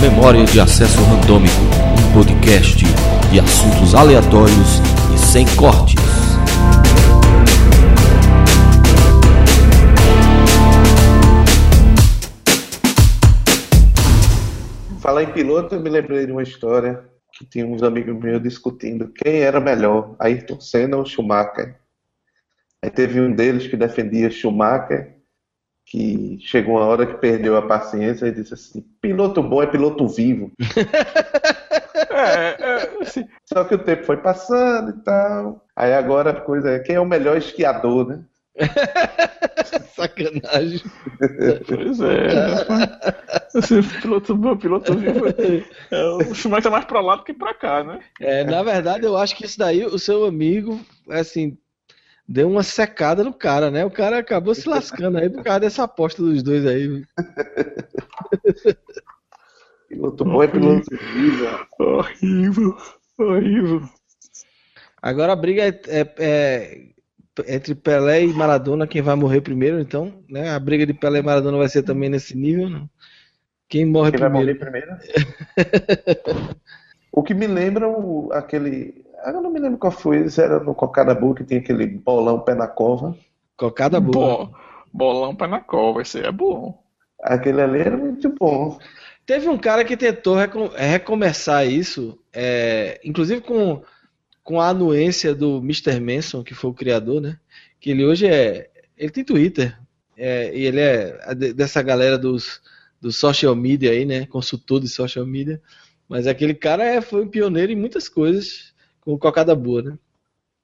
Memória de Acesso Randômico, um podcast de assuntos aleatórios e sem cortes. Falar em piloto, eu me lembrei de uma história que tinha uns amigos meus discutindo quem era melhor, Ayrton Senna ou Schumacher. Aí teve um deles que defendia Schumacher, que chegou uma hora que perdeu a paciência e disse assim: piloto bom é piloto vivo. é, é, assim, só que o tempo foi passando e tal. Aí agora a coisa é quem é o melhor esquiador, né? Sacanagem. pois é. Esse piloto bom, piloto vivo. É, o Schumacher tá mais pra lá do que pra cá, né? É, na verdade, eu acho que isso daí, o seu amigo, assim, deu uma secada no cara, né? O cara acabou se lascando aí por causa dessa aposta dos dois aí. piloto bom é piloto vivo. Horrível, horrível. Agora a briga é, é, é entre Pelé e Maradona, quem vai morrer primeiro, então, né? A briga de Pelé e Maradona vai ser também nesse nível, não? Quem morre quem primeiro? Vai morrer primeiro? o que me lembra o, aquele. Eu não me lembro qual foi, era no Cocada Boa que tinha aquele bolão pé na cova. Cocada Boa. Bom, bolão pé na cova, esse é bom. Aquele ali era muito bom. Teve um cara que tentou recomeçar isso, é, inclusive com com a anuência do Mr. Manson, que foi o criador, né? Que ele hoje é. Ele tem Twitter. É, e ele é dessa galera dos, dos social media aí, né? Consultor de social media. Mas aquele cara é, foi um pioneiro em muitas coisas com cocada boa, né?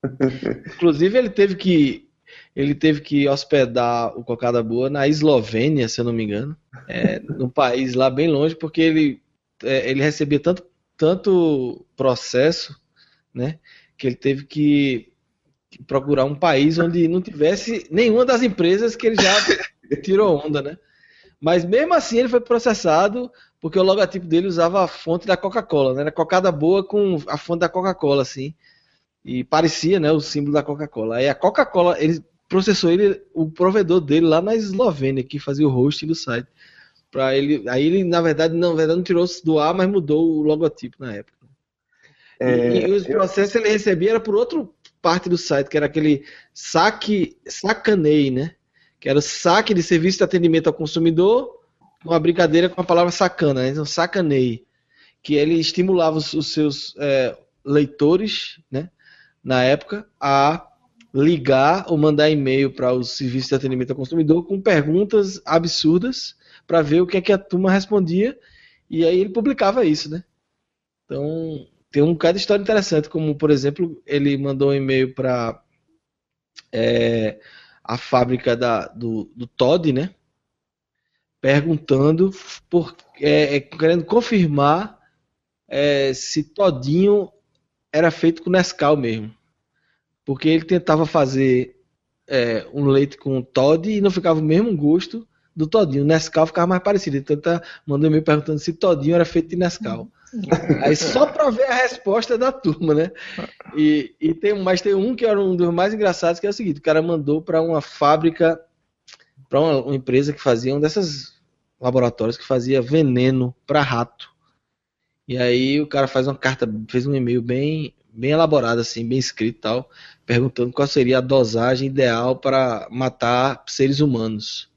Inclusive ele teve que ele teve que hospedar o cocada boa na Eslovênia, se eu não me engano, é, num país lá bem longe, porque ele é, ele recebia tanto tanto processo né? Que ele teve que, procurar um país onde não tivesse nenhuma das empresas que ele já tirou onda, né? Mas mesmo assim ele foi processado porque o logotipo dele usava a fonte da Coca-Cola, né? Era cocada boa com a fonte da Coca-Cola, assim. E parecia, né, o símbolo da Coca-Cola. Aí a Coca-Cola, ele processou ele, o provedor dele lá na Eslovênia, que fazia o hosting do site. Para ele, aí ele na verdade, na verdade não tirou do ar, mas mudou o logotipo na época. É, e, os processos eu... ele recebia era por outra parte do site, que era aquele saque, sacanei, né? Que era o saque de serviço de atendimento ao consumidor, uma brincadeira com a palavra sacana, né? Então, sacanei. Que ele estimulava os, os seus é, leitores, né? Na época, a ligar ou mandar e-mail para o serviço de atendimento ao consumidor com perguntas absurdas para ver o que é que a turma respondia e aí ele publicava isso, né? Então, tem um cada história interessante, como por exemplo, ele mandou um e-mail para é, a fábrica da, do, do Todd, né? Perguntando por é, é, querendo confirmar é, se Todinho era feito com Nescau mesmo. Porque ele tentava fazer é, um leite com Todd e não ficava o mesmo gosto do Todinho. O Nescau ficava mais parecido. Então ele tá mandando e-mail perguntando se Todinho era feito de Nescau. Aí só para ver a resposta da turma, né? E, e tem, mas tem um que era um dos mais engraçados, que é o seguinte: o cara mandou para uma fábrica, para uma, uma, empresa que fazia um dessas laboratórios que fazia veneno para rato. E aí o cara faz uma carta, fez um e-mail bem, bem elaborado, assim, bem escrito e tal, perguntando qual seria a dosagem ideal para matar seres humanos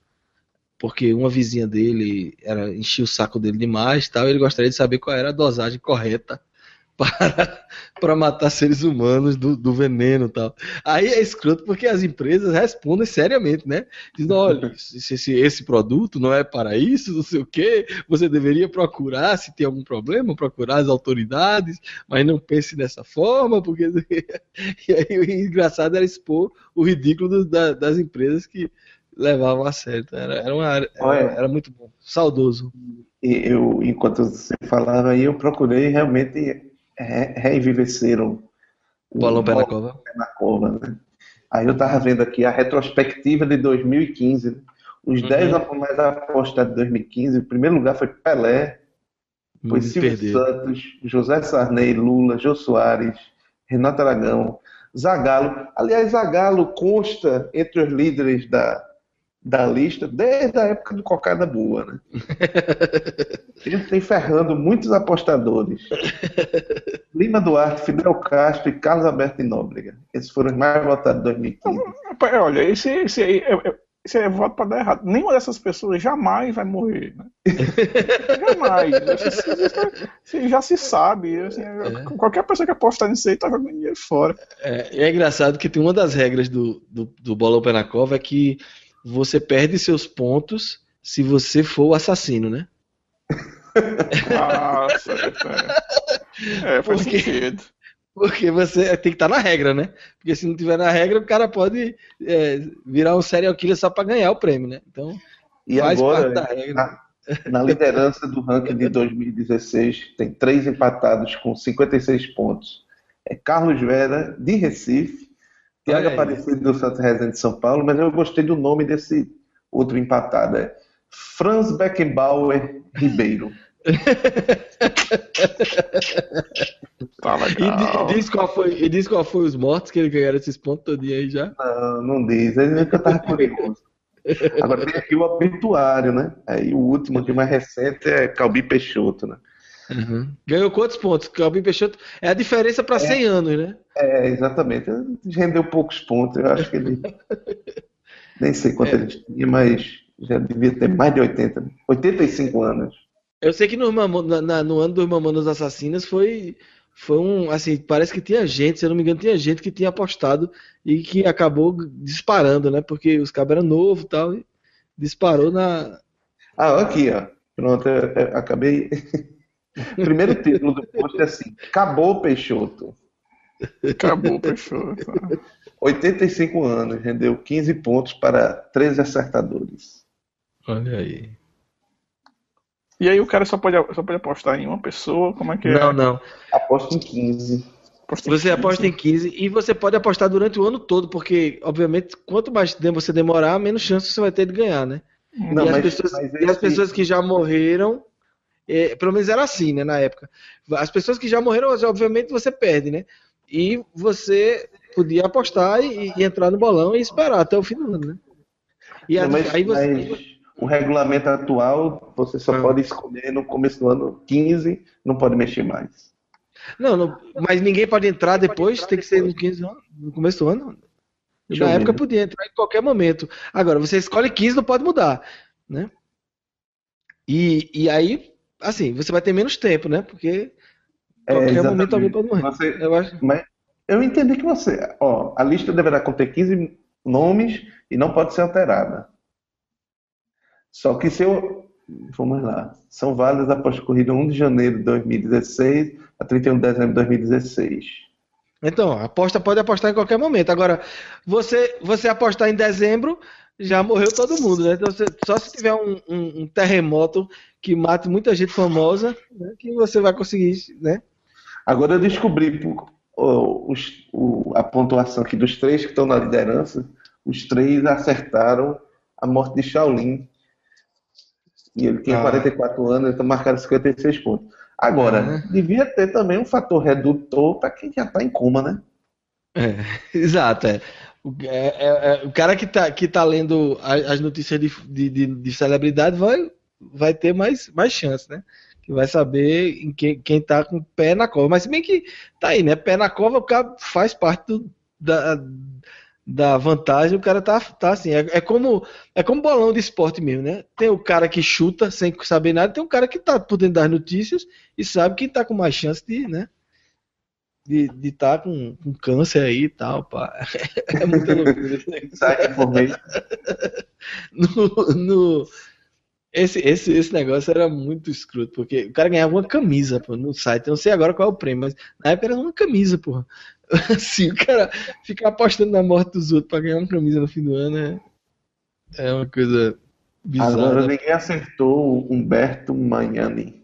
porque uma vizinha dele era enchia o saco dele demais, tal, ele gostaria de saber qual era a dosagem correta para, para matar seres humanos do, do veneno tal. Aí é escroto porque as empresas respondem seriamente, né? Dizem, olha, se, se esse produto não é para isso, não sei o que, você deveria procurar, se tem algum problema, procurar as autoridades, mas não pense dessa forma, porque. e aí o engraçado era expor o ridículo do, da, das empresas que levavam a sério. Então era, era, uma, era, era, muito bom, saudoso. Eu, enquanto você falava aí, eu procurei realmente re revivecer o, o Balão Pé na Cova. Na Cova né? Aí eu tava vendo aqui a retrospectiva de 2015. Né? Os 10 uhum. mais apostados de 2015, o primeiro lugar foi Pelé, foi Silvio Santos, José Sarney, Lula, Jô Soares, Renato Aragão, Zagallo. Aliás, Zagallo consta entre os líderes da, da lista desde a época do Cocada Boa, né? Ele tem ferrando muitos apostadores. Lima Duarte, Fidel Castro e Carlos Alberto de Nóbrega. Esses foram os mais votados em 2015. Rapaz, Olha, esse, esse aí é, é- esse é voto para dar errado. Nenhuma dessas pessoas jamais vai morrer, né? jamais. Isso- isso já se sabe. assim, Qualquer pessoa que apostar nisso aí tá jogando dinheiro fora. É, e é engraçado que tem uma das regras do, do, do Bolão Pé na Cova é que você perde seus pontos se você for o assassino, né? Nossa, é, é, faz Porque- sentido. Porque você tem que estar na regra, né? Porque se não tiver na regra, o cara pode é, virar um serial killer só para ganhar o prêmio, né? Então, E faz agora, parte da regra. na, na liderança do ranking de 2016, tem três empatados com 56 pontos. É Carlos Vera, de Recife, Tiago aí. Aparecido do Santos Rezende de São Paulo, mas eu gostei do nome desse outro empatado. É Franz Beckenbauer Ribeiro. Tá E, diz qual foi, e diz qual foi os mortos que ele ganharam esses pontos todinho aí já. Não, não diz, ele nunca estava curioso. Agora tem aqui o obituário, né? Aí o último, aqui mais recente, é Calbi Peixoto, né? Ganhou quantos pontos? Calvin Peixoto é a diferença para 100 anos, né? É, exatamente. Rendeu poucos pontos. Eu acho que ele. Nem sei quanto ele tinha, mas já devia ter mais de 80. né? 85 anos. Eu sei que no, na- na- no ano dos Mamonas Assassinas foi, foi um. Assim, parece que tinha gente, se eu não me engano, tinha gente que tinha apostado e que acabou disparando, né? Porque os cabos eram novos e tal. E disparou na. Ah, aqui, ó. Pronto, eu, eu acabei. Primeiro título do post é assim: Acabou Peixoto. Acabou, fechou. 85 anos, rendeu 15 pontos para 13 acertadores. Olha aí. E aí o cara só pode, só pode apostar em uma pessoa? Como é que é? Não, não. Aposto em 15. Aposta em Você 15. aposta em 15 e você pode apostar durante o ano todo, porque, obviamente, quanto mais tempo você demorar, menos chance você vai ter de ganhar, né? Não, e, as mas- pessoas, mas e as pessoas que já morreram, é, pelo menos era assim, né, na época. As pessoas que já morreram, obviamente, você perde, né? E você podia apostar e, e entrar no bolão e esperar até o fim do ano, né? E Não, mas, aí você. mas o regulamento atual, você só Ah. pode escolher no começo do ano 15, não pode mexer mais. Não, não, mas ninguém pode entrar depois, tem que ser no 15 anos, no começo do ano. Deixa Na época ver. podia entrar em qualquer momento. Agora, você escolhe 15, não pode mudar, né? E, e aí, assim, você vai ter menos tempo, né? Porque É, qualquer exatamente. momento alguém pode morrer. Você- Eu acho. Mas eu entendi que você. Ó, a lista deverá conter 15 nomes e não pode ser alterada. Só que se eu. Vamos lá. São válidas após corrida 1 de janeiro de 2016 a 31 de dezembro de 2016. Então, aposta pode apostar em qualquer momento. Agora, você, você apostar em dezembro, já morreu todo mundo, né? Então, você- só se tiver um, um- um terremoto que mate muita gente famosa, né, que você vai conseguir, né? Agora eu descobri os- o- a pontuação aqui dos três que estão na liderança. Os três acertaram a morte de Shaolin. E ele tinha Ah. 44 anos, então marcaram 56 pontos. Agora, Ah. devia ter também um fator redutor para quem já está em coma, né? É, exato, é. O, é- é- é- o cara que tá, que tá lendo as notícias de, de, de- de celebridade vai, vai ter mais, mais chance, né? Que vai saber em quem, quem tá com o pé na cova. Mas se bem que tá aí, né? Pé na cova, o cara faz parte do- da, da vantagem, o cara tá, tá assim. É, é como é como bolão de esporte mesmo, né? Tem o cara que chuta sem saber nada, tem o cara que tá por dentro das notícias e sabe que tá com mais chance de, né? De estar de tá com, com câncer aí e tal, pá. É muita loucura esse negócio. Site information. No, no- esse, esse, esse negócio era muito escroto, porque o cara ganhava uma camisa pô, no site. Eu não sei agora qual é o prêmio, mas na época era uma camisa, porra. Assim, o cara ficar apostando na morte dos outros pra ganhar uma camisa no fim do ano é, é uma coisa bizarra. Agora ninguém acertou o Humberto Magnani.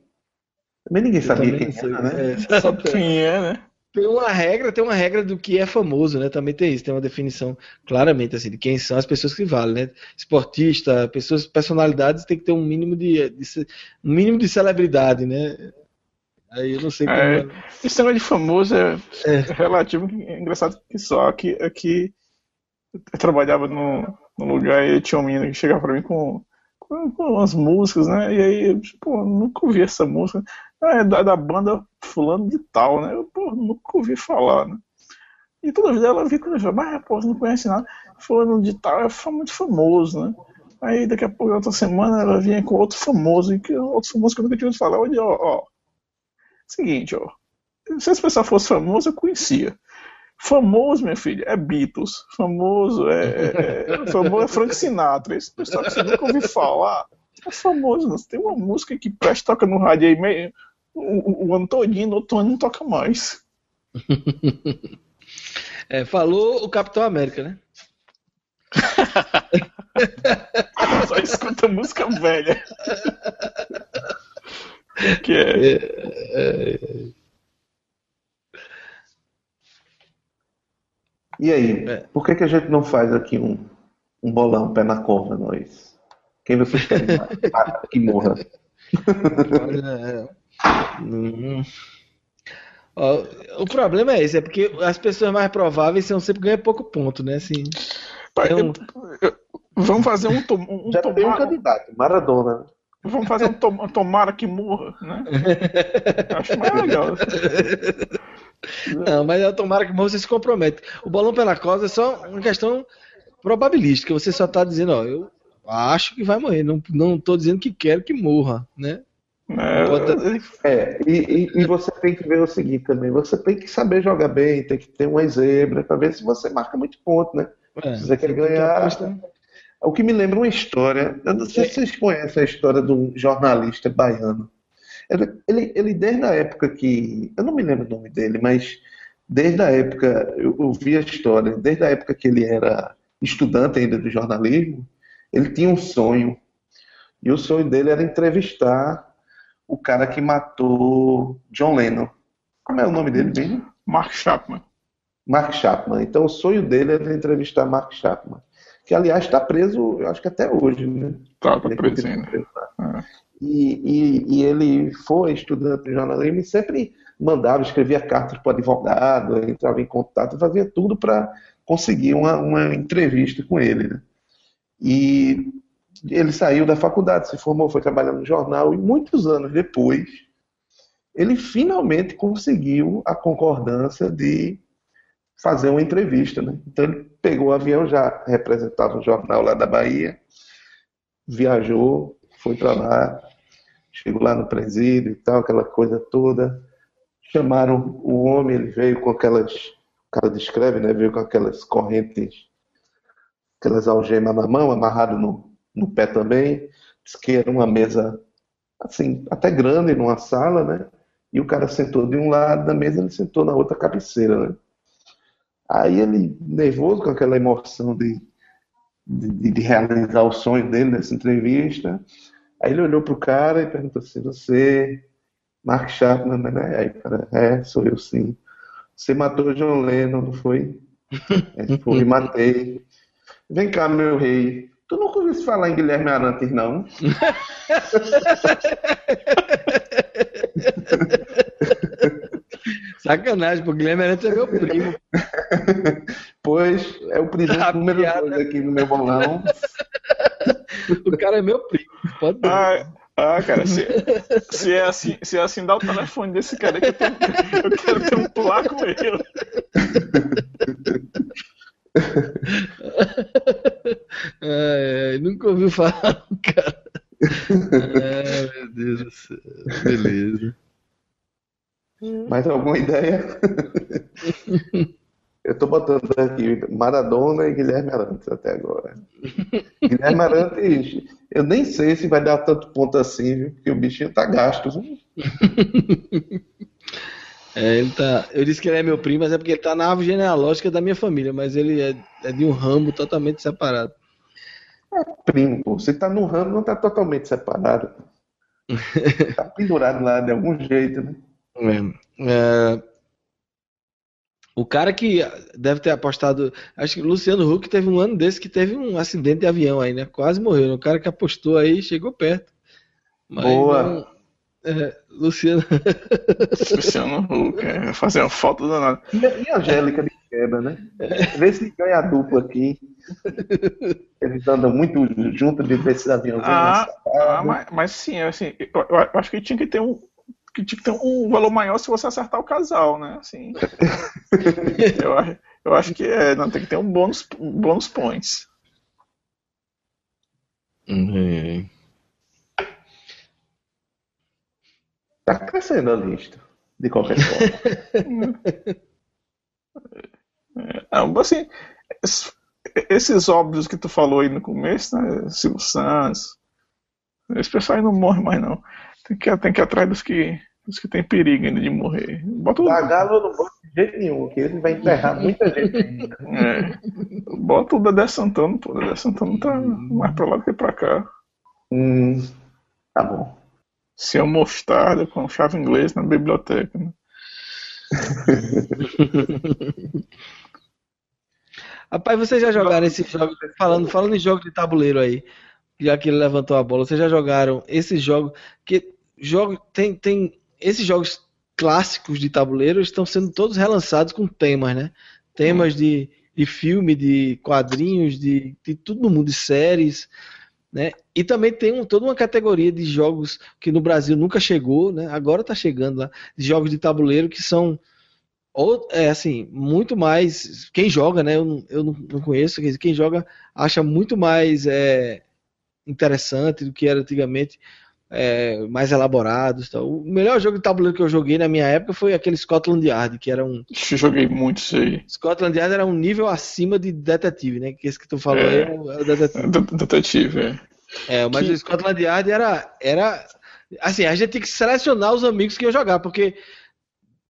Também ninguém sabia também quem era, né? É, Sabe quem é, né? Tem uma regra, tem uma regra do que é famoso, né? Também tem isso, tem uma definição claramente assim de quem são as pessoas que valem, né? Esportista, pessoas, personalidades tem que ter um mínimo de, de um mínimo de celebridade, né? Aí eu não sei como. É, esse negócio de famoso é, é. relativo, é engraçado que só que aqui eu trabalhava no lugar e tinha um menino que chegava pra mim com, com, umas músicas, né? E aí, pô, nunca ouvi essa música. Ah, é da, da banda fulano de tal, né? Eu, pô, nunca ouvi falar, né? E toda vez ela eu falava, mas pô, você não conhece nada. Fulano de tal é muito famoso, né? Aí daqui a pouco, outra semana, ela vinha com outro famoso, e que, outro famoso que eu nunca tinha ouvido falar. Olha, ó, ó. Seguinte, ó. Se esse pessoal fosse famoso, eu conhecia. Famoso, minha filha, é Beatles. Famoso é, é, é famoso é Frank Sinatra. Esse pessoal que você nunca ouviu falar é famoso. Não. Tem uma música que presta toca no rádio aí meio, o, o ano todinho, no outro ano não toca mais. É, falou o Capitão América, né? Só escuta música velha. que é... é, é... E aí, é. por que, que a gente não faz aqui um, um bolão pé na cova, nós? Quem você quer que morra? Olha, hum, o problema é esse, é porque as pessoas mais prováveis são sempre ganham pouco ponto, né? Assim, então, vamos fazer um, tom, um Já tomara... tem um candidato, Maradona. Vamos fazer um tom, tomara que morra, né? Acho mais legal. Não, mas é tomara que você se compromete. O bolão pela causa é só uma questão probabilística. Você só está dizendo, ó, eu acho que vai morrer. Não, não tô dizendo que quero que morra, né? É, é e, e, e, você tem que ver o seguinte também, você tem que saber jogar bem, tem que ter uma zebra para ver se você marca muito ponto, né? É, se você quer ganhar. O que me lembra uma história, eu não sei se vocês conhecem a história de um jornalista baiano. Ele, ele, desde a época que. Eu não me lembro o nome dele, mas desde a época, eu, eu vi a história, desde a época que ele era estudante ainda de jornalismo, ele tinha um sonho. E o sonho dele era entrevistar o cara que matou John Lennon. Como é o nome dele mesmo? Mark Chapman. Mark Chapman. Então o sonho dele era entrevistar Mark Chapman. Que aliás está preso, eu acho que até hoje, né? Tá, tá preso ainda. É. E, e, e, ele foi estudante de jornalismo e sempre mandava, escrevia cartas para o advogado, entrava em contato, fazia tudo para conseguir uma, uma entrevista com ele. Né? E ele saiu da faculdade, se formou, foi trabalhar no jornal e muitos anos depois ele finalmente conseguiu a concordância de fazer uma entrevista, né? Então ele pegou o avião, já representava um jornal lá da Bahia, viajou, foi para lá, chegou lá no presídio e tal, aquela coisa toda. Chamaram o homem, ele veio com aquelas, o cara descreve, né? Veio com aquelas correntes, aquelas algemas na mão, amarrado no, no pé também. Diz que era uma mesa, assim, até grande numa sala, né? E o cara sentou de um lado da mesa, ele sentou na outra cabeceira, né? Aí ele, nervoso com aquela emoção de, de, de realizar o sonho dele nessa entrevista, aí ele olhou pro cara e perguntou assim, você, Mark Chapman, né? Aí o cara, é, sou eu sim. Você matou John Lennon, não foi? É, foi, matei. Vem cá, meu rei. Tu nunca ouviu falar em Guilherme Arantes, não? Sacanagem, pô, Guilherme Arantes é meu primo. Pois, é o presente número 2 aqui no meu bolão. O cara é meu primo, pode ah, ah, cara, se, se, é assim, se é assim, dá o telefone desse cara que eu, tenho, eu quero ter um placo com ele. ai, ai, nunca ouviu falar, cara. Ai, meu Deus do céu. Beleza. Mais alguma ideia? Eu tô botando aqui Maradona e Guilherme Arantes até agora. Guilherme Arantes, eu nem sei se vai dar tanto ponto assim, viu? Porque o bichinho tá gasto. Viu? É, ele tá. Eu disse que ele é meu primo, mas é porque ele tá na árvore genealógica da minha família, mas ele é, é de um ramo totalmente separado. É primo, pô. Você tá no ramo, não tá totalmente separado. tá pendurado lá de algum jeito, né? É, é, o cara que deve ter apostado. Acho que o Luciano Huck teve um ano desse que teve um acidente de avião aí, né? Quase morreu. O cara que apostou aí chegou perto. Boa. Não, É, Luciano. Luciano Huck, é, fazer uma foto danada. E, a- e a Angélica de quebra, né? Vê se ganha a dupla aqui. Eles andam muito juntos de ver esse aviãozinho Ah, Ah, mas, mas sim, assim, eu, eu acho que tinha que ter um. Que tinha que ter um valor maior se você acertar o casal, né? Assim, eu, acho, eu acho que é, não, tem que ter um bônus, um bônus points. Uhum. Tá crescendo a lista, de qualquer forma. Não, assim, es- esses óbvios que tu falou aí no começo, né? Silvio Santos, esse pessoal aí não morre mais, não. Tem que, tem que ir atrás dos que, dos que tem perigo ainda de morrer. Bota o, Zagalo eu não gosto de jeito nenhum, que ele vai enterrar muita gente ainda. é, bota o Dedé Santana, pô. O Dedé Santana tá mais pra lá do que pra cá. Hum, tá bom. Seu mostarda com chave inglesa na biblioteca. Né? Rapaz, vocês já jogaram esses jogos, falando, falando em jogos de tabuleiro aí, já que ele levantou a bola, vocês já jogaram esses jogos, que jogos, tem, tem, esses jogos clássicos de tabuleiro estão sendo todos relançados com temas, né? Temas de, de filme, de quadrinhos, de, de tudo no mundo, de séries, né? E também tem um- toda uma categoria de jogos que no Brasil nunca chegou, né? Agora tá chegando lá, de jogos de tabuleiro que são ou, é assim, muito mais. Quem joga, né? Eu, não- eu não, conheço. Quem joga acha muito mais é, interessante do que era antigamente, é, mais elaborados. Tal. O melhor jogo de tabuleiro que eu joguei na minha época foi aquele Scotland Yard, que era um. Eu Joguei muito isso aí. Scotland Yard era um nível acima de detetive, né? Que esse que tu falou É. aí é o, é detetive. Det- Detetive, é. É, mas Que- o Scotland Yard era, era. Assim, a gente tinha que selecionar os amigos que iam jogar, porque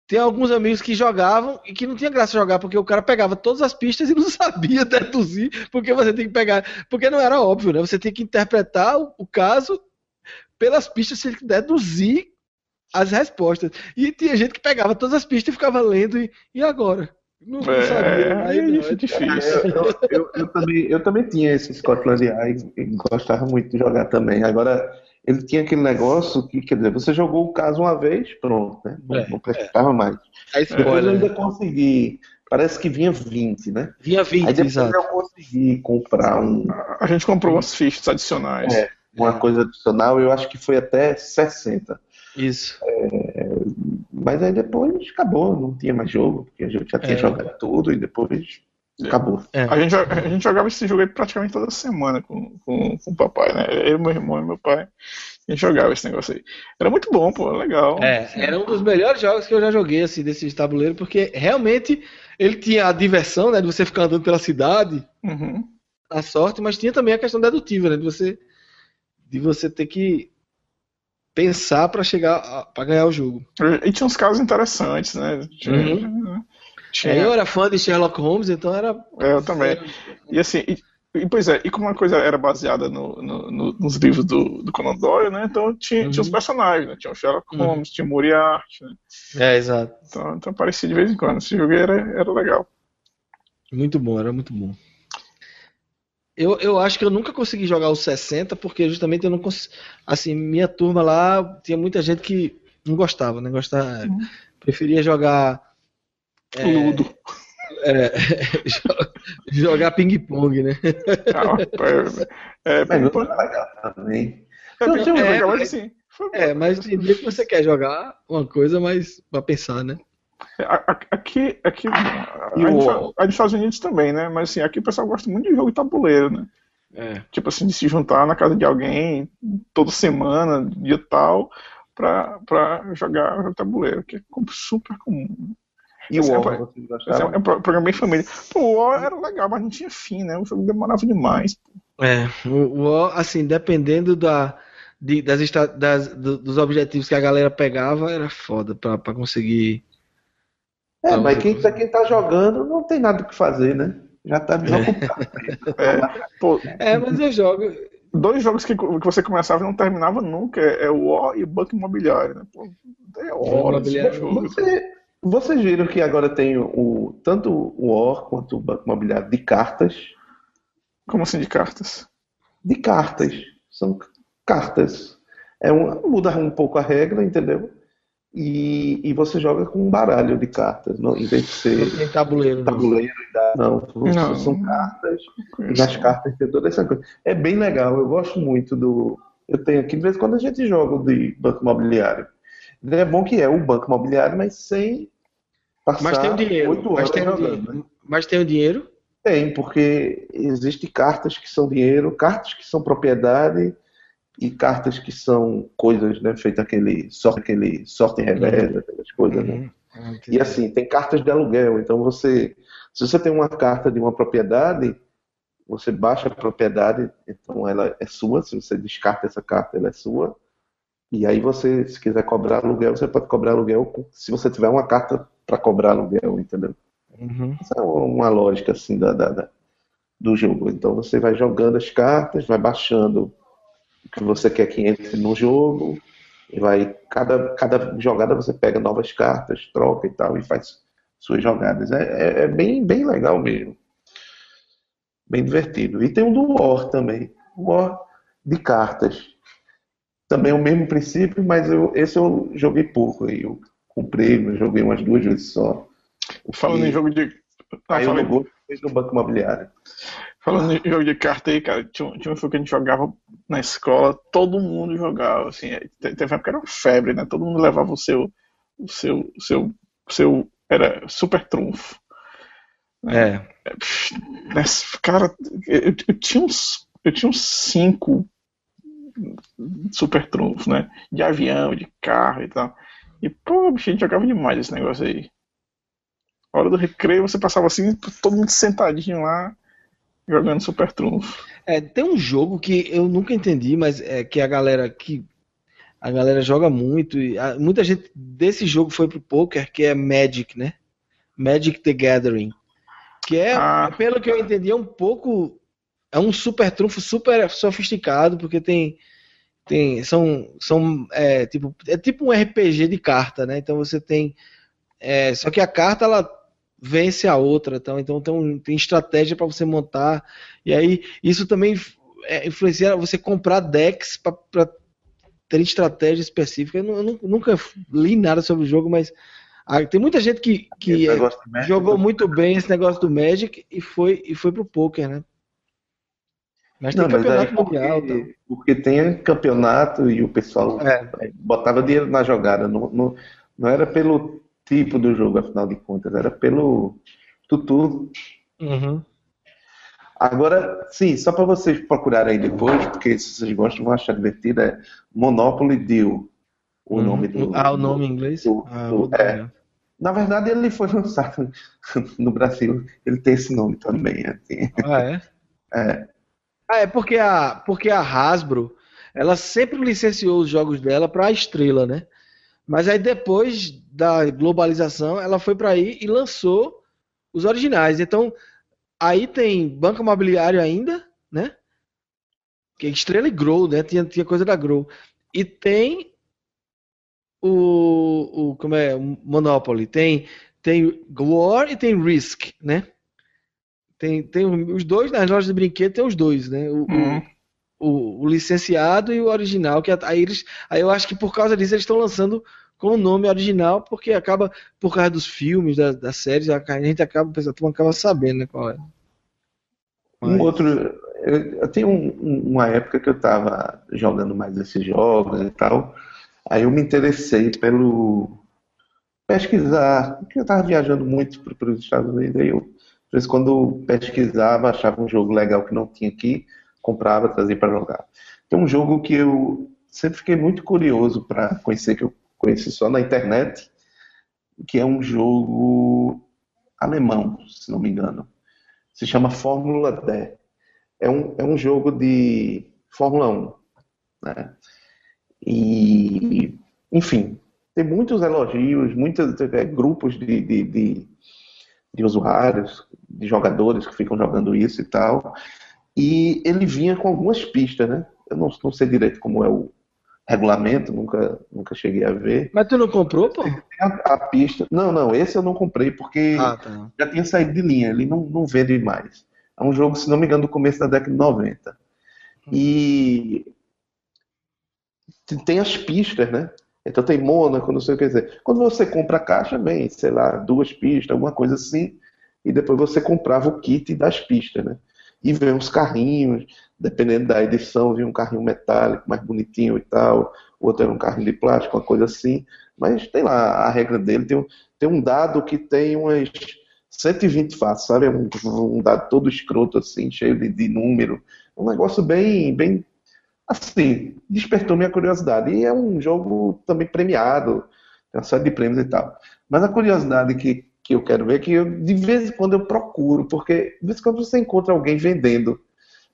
tem alguns amigos que jogavam e que não tinha graça jogar, porque o cara pegava todas as pistas e não sabia deduzir, porque você tem que pegar. Porque não era óbvio, né? Você tem que interpretar o, o caso pelas pistas, você que deduzir as respostas. E tinha gente que pegava todas as pistas e ficava lendo, e, e agora? Não, não É, sabia. Aí, é não, dif- difícil. Eu, eu- eu- eu também, eu também tinha esse Scotland Yard e gostava muito de jogar também. Agora, ele tinha aquele negócio que, quer dizer, você jogou o caso uma vez, pronto, né? Não, É, não precisava mais. Aí Depois eu ainda consegui. Parece que vinha 20, né? Vinha 20, Aí depois exato. eu consegui comprar um, A gente comprou umas fichas adicionais. É. uma coisa adicional, eu acho que foi até 60. Isso. Mas aí depois acabou, não tinha mais jogo, porque a gente já tinha É. jogado tudo e depois acabou. É. A, gente, a gente jogava esse jogo aí praticamente toda semana com, com, com o papai, né? Eu, meu irmão e meu pai. A gente jogava esse negócio aí. Era muito bom, pô, legal. É, era um dos melhores jogos que eu já joguei, assim, desse de tabuleiro, porque realmente ele tinha a diversão, né, de você ficar andando pela cidade, Uhum. a sorte, mas tinha também a questão dedutiva, né, de você, de você ter que pensar pra chegar, para ganhar o jogo. E tinha uns casos interessantes, né? Tinha, Uhum. tinha- É, eu era fã de Sherlock Holmes, então era... É, eu também. E assim, e, e, pois é, e como uma coisa era baseada no, no- no- nos livros do, do Conan Doyle, né? Então tinha, tinha os Uhum. personagens, né? Tinha o Sherlock Uhum. Holmes, tinha o Moriarty, né? É, exato. Então, então aparecia de vez em quando. Esse jogo era, era legal. Muito bom, era muito bom. Eu, eu acho que eu nunca consegui jogar os 60, porque justamente eu não consegui. Assim, minha turma lá tinha muita gente que não gostava, né? Gostava, Uhum. preferia jogar. É, Ludo. é, jo- jogar ping-pong, né? Ah, é, é, Mas é também. é, ping-pong é, legal, mas é- assim. É, mas tem dia que você quer jogar uma coisa, mas pra pensar, né? A- a- Aqui, aqui a, E o- gente, a nos Estados Unidos também, né? Mas assim, aqui o pessoal gosta muito de jogo de tabuleiro, né? É. Tipo assim, de se juntar na casa de alguém toda semana, dia tal, pra, pra jogar jogo de tabuleiro, que é super comum. E o é War, é, é um pro- programa bem família. Pô, o War era legal, mas não tinha fim, né? O jogo demorava demais. É, o, o- assim, dependendo da, de- das, das- do- dos objetivos que a galera pegava, era foda pra, pra conseguir. É, Não, mas quem, tá- quem tá jogando não tem nada o que fazer, né? Já tá desocupado. É, É, mas eu jogo. dois jogos que, que você começava e não terminava nunca é, é o War e o Banco Imobiliário, né? Pô, é Imobiliário. jogo. Você, vocês viram que agora tem o, tanto o War quanto o Banco Imobiliário de cartas? Como assim de cartas? De cartas. São cartas. É um, muda um pouco a regra, entendeu? E, e você joga com um baralho de cartas, não, em vez de ser Não tem tabuleiro. não. tabuleiro e dado, não, Não. são cartas e nas cartas tem toda essa coisa. É bem legal, eu gosto muito do. Eu tenho aqui, de vez em quando a gente joga de banco imobiliário. É bom que é o banco imobiliário, mas sem passar Mas tem o dinheiro. Mas tem o dinheiro. né? Mas tem o dinheiro. Tem, porque existem cartas que são dinheiro, cartas que são propriedade e cartas que são coisas, né? Feito aquele sorte, aquele sorte em revés, aquelas coisas, né? E assim, tem cartas de aluguel. Então você, se você tem uma carta de uma propriedade, você baixa a propriedade, então ela é sua. Se você descarta essa carta, ela é sua. E aí você, se quiser cobrar aluguel, você pode cobrar aluguel se você tiver uma carta para cobrar aluguel, entendeu? Uhum. Essa é uma lógica assim da, da- da- do jogo. Então você vai jogando as cartas, vai baixando que você quer que entre no jogo, e vai cada, cada jogada você pega novas cartas, troca e tal, e faz suas jogadas. É, é- é bem, bem legal mesmo. Bem divertido. E tem um do War também. War de cartas. Também é o mesmo princípio, mas eu, esse eu joguei pouco. aí Eu comprei, eu joguei umas duas vezes só. Falando em jogo de. Ah, Aí eu não gosto Banco Imobiliário. Falando em jogo de carta aí, cara, tinha, um- tinha um jogo que a gente jogava na escola, todo mundo jogava, assim, é, te- teve uma época que era uma febre, né? Todo mundo levava o seu, o seu, o seu, o seu, era super trunfo. É. Pff, nessa- Cara, eu, eu tinha uns, eu tinha uns cinco super trunfos, né? De avião, de carro e tal. E, pô, bicho, a gente jogava demais esse negócio aí. Hora do recreio, você passava assim, todo mundo sentadinho lá, jogando super trunfo. É, tem um jogo que eu nunca entendi, mas é que a galera que a galera joga muito e a- muita gente desse jogo foi pro poker, que é Magic, né? Magic the Gathering, que é, Ah. pelo que eu entendi, é um pouco é um super trunfo super sofisticado, porque tem tem são são é, tipo é tipo um RPG de carta, né? Então você tem é, só que a carta ela vence a outra, então, então tem, um- tem estratégia para você montar e aí isso também é, influencia você comprar decks para ter estratégia específica. Eu, eu nu- nunca li nada sobre o jogo, mas ah, tem muita gente que, que é, Magic, jogou muito bem esse negócio do Magic e foi, e foi pro poker, né? Mas tem Não, mas campeonato aí mundial. porque, Então. porque tem campeonato e o pessoal É. botava dinheiro na jogada. Não, não, não era pelo tipo do jogo, afinal de contas, era pelo tutu. Uhum. Agora, sim, só para vocês procurarem aí depois, porque se vocês gostam, vão achar divertido, é Monopoly Deal. O nome do. Ah, o nome em inglês? do- Ah, do- é. Na verdade, ele foi lançado no Brasil. Ele tem esse nome também. Assim. Ah, é? É. Ah, é porque a, porque a Hasbro, ela sempre licenciou os jogos dela para a Estrela, né? Mas aí depois da globalização, ela foi para aí e lançou os originais. Então, aí tem Banco Imobiliário ainda, né? Que é Estrela e Grow, né? Tinha, tinha coisa da Grow. E tem o, o como é, o Monopoly, tem tem War e tem Risk, né? Tem, tem os dois nas lojas de brinquedo, tem os dois, né? O, Uhum. o, o licenciado e o original, que aí, eles, aí eu acho que por causa disso eles estão lançando com o nome original, porque acaba, por causa dos filmes, da- das séries, a gente acaba, a turma acaba sabendo, né, qual é. Um Mas- outro. Eu, eu tenho um- um- uma época que eu estava jogando mais esses jogos e tal. Aí eu me interessei pelo pesquisar, porque eu estava viajando muito para os Estados Unidos. Aí eu, às vezes, quando pesquisava, achava um jogo legal que não tinha aqui, comprava, trazia para jogar. Tem um jogo que eu sempre fiquei muito curioso para conhecer, que eu conheci só na internet, que é um jogo alemão, se não me engano se chama Fórmula D. É um, é um jogo de Fórmula 1. Né? E, enfim, tem muitos elogios, muitos é, grupos de, de, de, de usuários, de jogadores que ficam jogando isso e tal. E ele vinha com algumas pistas, né? Eu não, não sei direito como é o regulamento, nunca, nunca cheguei a ver. Mas tu não comprou, pô? A, a pista. Não, não, esse eu não comprei porque Ah, tá. já tinha saído de linha, ele não, não vende mais. É um jogo, se não me engano, do começo da década de 90. E tem as pistas, né? Então tem Mônaco, não sei o que dizer. Quando você compra a caixa, vem, sei lá, duas pistas, alguma coisa assim, e depois você comprava o kit das pistas, né? E vem uns carrinhos, dependendo da edição, vinha um carrinho metálico mais bonitinho e tal, o outro era um carrinho de plástico, uma coisa assim. Mas tem lá a regra dele, tem, tem um dado que tem umas 120 faces, sabe? É um, um, dado todo escroto, assim, cheio de, de número. Um negócio bem, bem, assim, despertou minha curiosidade. E é um jogo também premiado, tem uma série de prêmios e tal. Mas a curiosidade que, que eu quero ver que eu, de vez em quando eu procuro, porque de vez em quando você encontra alguém vendendo.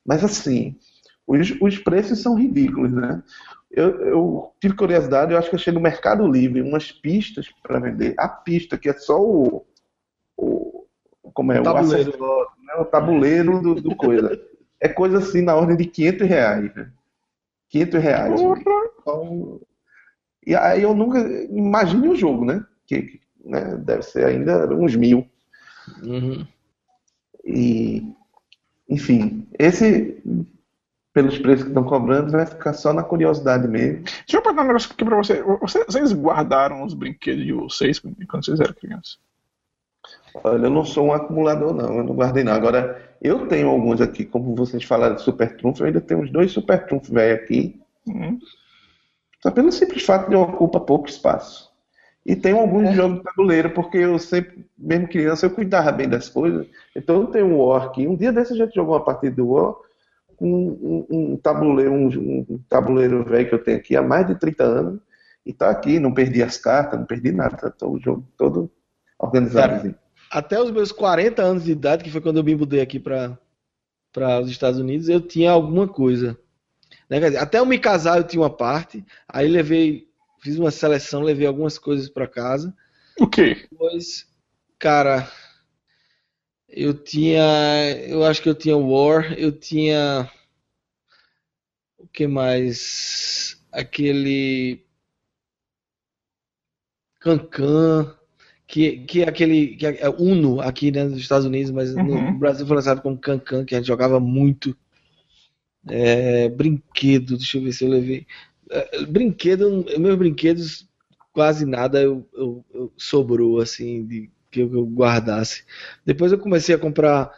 Mas assim, os, os preços são ridículos, né? Eu, eu, tive curiosidade, eu acho que achei no Mercado Livre umas pistas para vender. A pista, que é só o. o como é? O tabuleiro, o, né? o tabuleiro do, do, coisa. É coisa assim na ordem de 500 reais. Né? 500 reais. Então, e aí eu nunca. Imagine o jogo, né? Que né? deve ser ainda uns mil. Uhum. E. Enfim, esse pelos preços que estão cobrando, vai ficar só na curiosidade mesmo. Deixa eu perguntar um negócio aqui pra você. Vocês guardaram os brinquedos de vocês quando vocês eram crianças? Olha, eu não sou um acumulador, não. Eu não guardei nada. Agora, eu tenho alguns aqui, como vocês falaram de Super Trunfo, eu ainda tenho uns dois Super Trunfo velho aqui. Uhum. Só pelo simples fato de ocupa pouco espaço. E tem alguns é. jogos de tabuleiro, porque eu sempre, mesmo criança, eu cuidava bem das coisas. Então eu tenho um War aqui. Um dia desse a gente jogou uma partida do War um, um, um tabuleiro, um, um tabuleiro velho que eu tenho aqui há mais de 30 anos e tá aqui, não perdi as cartas, não perdi nada, tá todo o jogo todo organizado. Cara, até os meus 40 anos de idade, que foi quando eu me mudei aqui para para os Estados Unidos, eu tinha alguma coisa. Né? Até eu me casar eu tinha uma parte, aí levei, fiz uma seleção, levei algumas coisas para casa. O quê? Depois, cara, eu tinha. Eu acho que eu tinha War, eu tinha. O que mais? Aquele. Cancan, que, que é aquele. Que é Uno aqui né, nos Estados Unidos, mas uhum. no Brasil foi lançado como Cancan, que a gente jogava muito. É, brinquedo, deixa eu ver se eu levei. É, brinquedo, meus brinquedos, quase nada eu, eu, eu sobrou assim de que eu guardasse. Depois eu comecei a comprar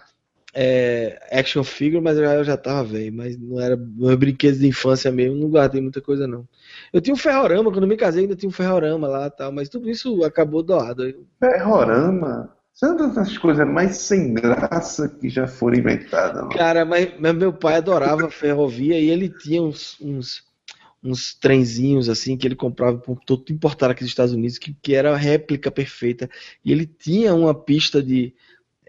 é, action figure, mas eu já, estava velho, mas não era meus brinquedos de infância mesmo, não guardei muita coisa não. Eu tinha um ferrorama, quando me casei ainda tinha um ferrorama lá tal, mas tudo isso acabou doado. Ferrorama? São das coisas mais sem graça que já foram inventadas. Não? Cara, mas, mas, meu pai adorava ferrovia e ele tinha uns, uns uns trenzinhos assim que ele comprava por todo importado aqui dos Estados Unidos, que, que era a réplica perfeita. E ele tinha uma pista de.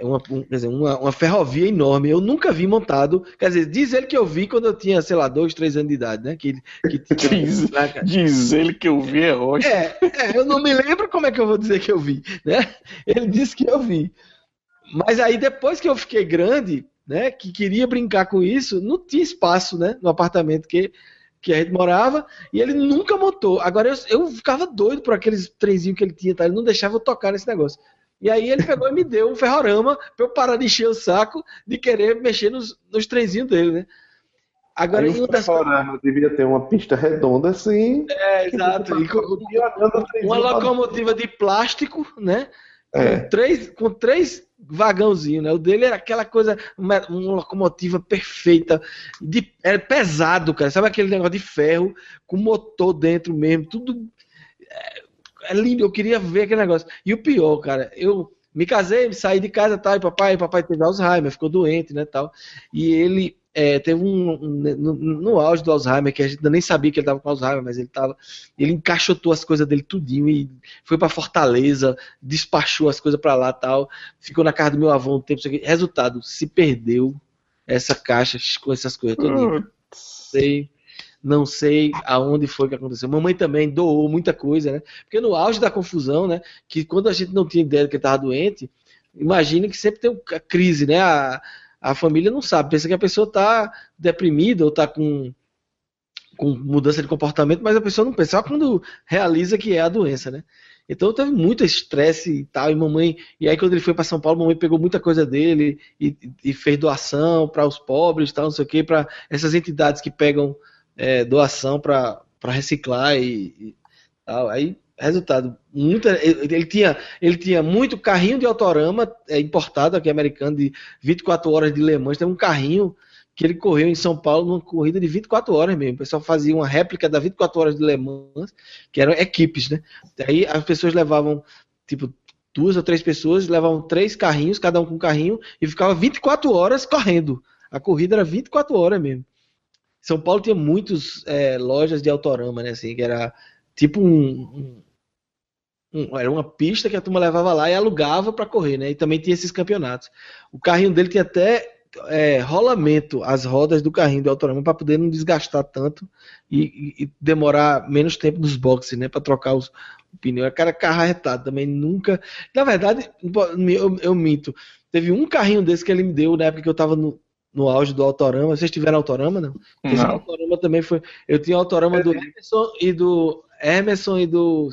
Uma, um, quer dizer, uma, uma, ferrovia enorme. Eu nunca vi montado. Quer dizer, diz ele que eu vi quando eu tinha, sei lá, dois, três anos de idade, né? Que, que diz, diz, ele que eu vi é hoje. É, é, eu não me lembro como é que eu vou dizer que eu vi, né? Ele disse que eu vi. Mas aí depois que eu fiquei grande, né? Que queria brincar com isso, não tinha espaço, né? No apartamento que que a gente morava, e ele nunca montou. Agora eu, eu ficava doido por aqueles trenzinhos que ele tinha, tá? Ele não deixava eu tocar nesse negócio. E aí ele pegou e me deu um ferrorama pra eu parar de encher o saco de querer mexer nos, nos trenzinhos dele, né? Agora, aí, das... ferrorama devia ter uma pista redonda assim. É, exato. Com, uma locomotiva de plástico, né? É. Com, três, com três vagãozinhos, né? O dele era aquela coisa, uma, uma locomotiva perfeita, de, era pesado, cara. Sabe aquele negócio de ferro com motor dentro mesmo, tudo. É, é lindo, eu queria ver aquele negócio. E o pior, cara, eu me casei, saí de casa, tal, e papai, papai teve Alzheimer, ficou doente, né, tal. E ele é, teve um, um no, no, auge do Alzheimer, que a gente nem sabia que ele estava com Alzheimer, mas ele tava, ele encaixotou as coisas dele tudinho e foi para Fortaleza, despachou as coisas para lá tal, ficou na casa do meu avô um tempo, resultado, se perdeu essa caixa com essas coisas tudinho. Sei, não sei aonde foi que aconteceu. Mamãe também doou muita coisa, né? Porque no auge da confusão, né, que quando a gente não tinha ideia de que ele estava doente, imagine que sempre tem a crise, né? A, a família não sabe, pensa que a pessoa está deprimida ou está com, com mudança de comportamento, mas a pessoa não pensa, só quando realiza que é a doença, né? Então teve muito estresse e tal, e mamãe. E aí, quando ele foi para São Paulo, mamãe pegou muita coisa dele e, e fez doação para os pobres, tal, não sei o quê, para essas entidades que pegam é, doação para reciclar e, e, tal. Aí, resultado, muita, ele, tinha, ele tinha muito carrinho de autorama é, importado aqui americano de 24 horas de Le Mans. Tem um carrinho que ele correu em São Paulo numa corrida de 24 horas mesmo. O pessoal fazia uma réplica da 24 horas de Le Mans, que eram equipes, né? Aí as pessoas levavam, tipo, duas ou três pessoas, levavam três carrinhos, cada um com um carrinho, e ficava 24 horas correndo. A corrida era 24 horas mesmo. São Paulo tinha muitas é, lojas de autorama, né? Assim, que era tipo um, um, era uma pista que a turma levava lá e alugava para correr, né? E também tinha esses campeonatos. O carrinho dele tinha até é, rolamento as rodas do carrinho do autorama para poder não desgastar tanto e, e, demorar menos tempo nos boxes, né? Para trocar os, o pneu. É cara carro arretado também nunca. Na verdade, eu, eu, minto. Teve um carrinho desse que ele me deu na época que eu estava no, no auge do Autorama. Vocês tiveram Autorama, não? Esse não. Autorama também foi. Eu tinha Autorama do Emerson e do Emerson e do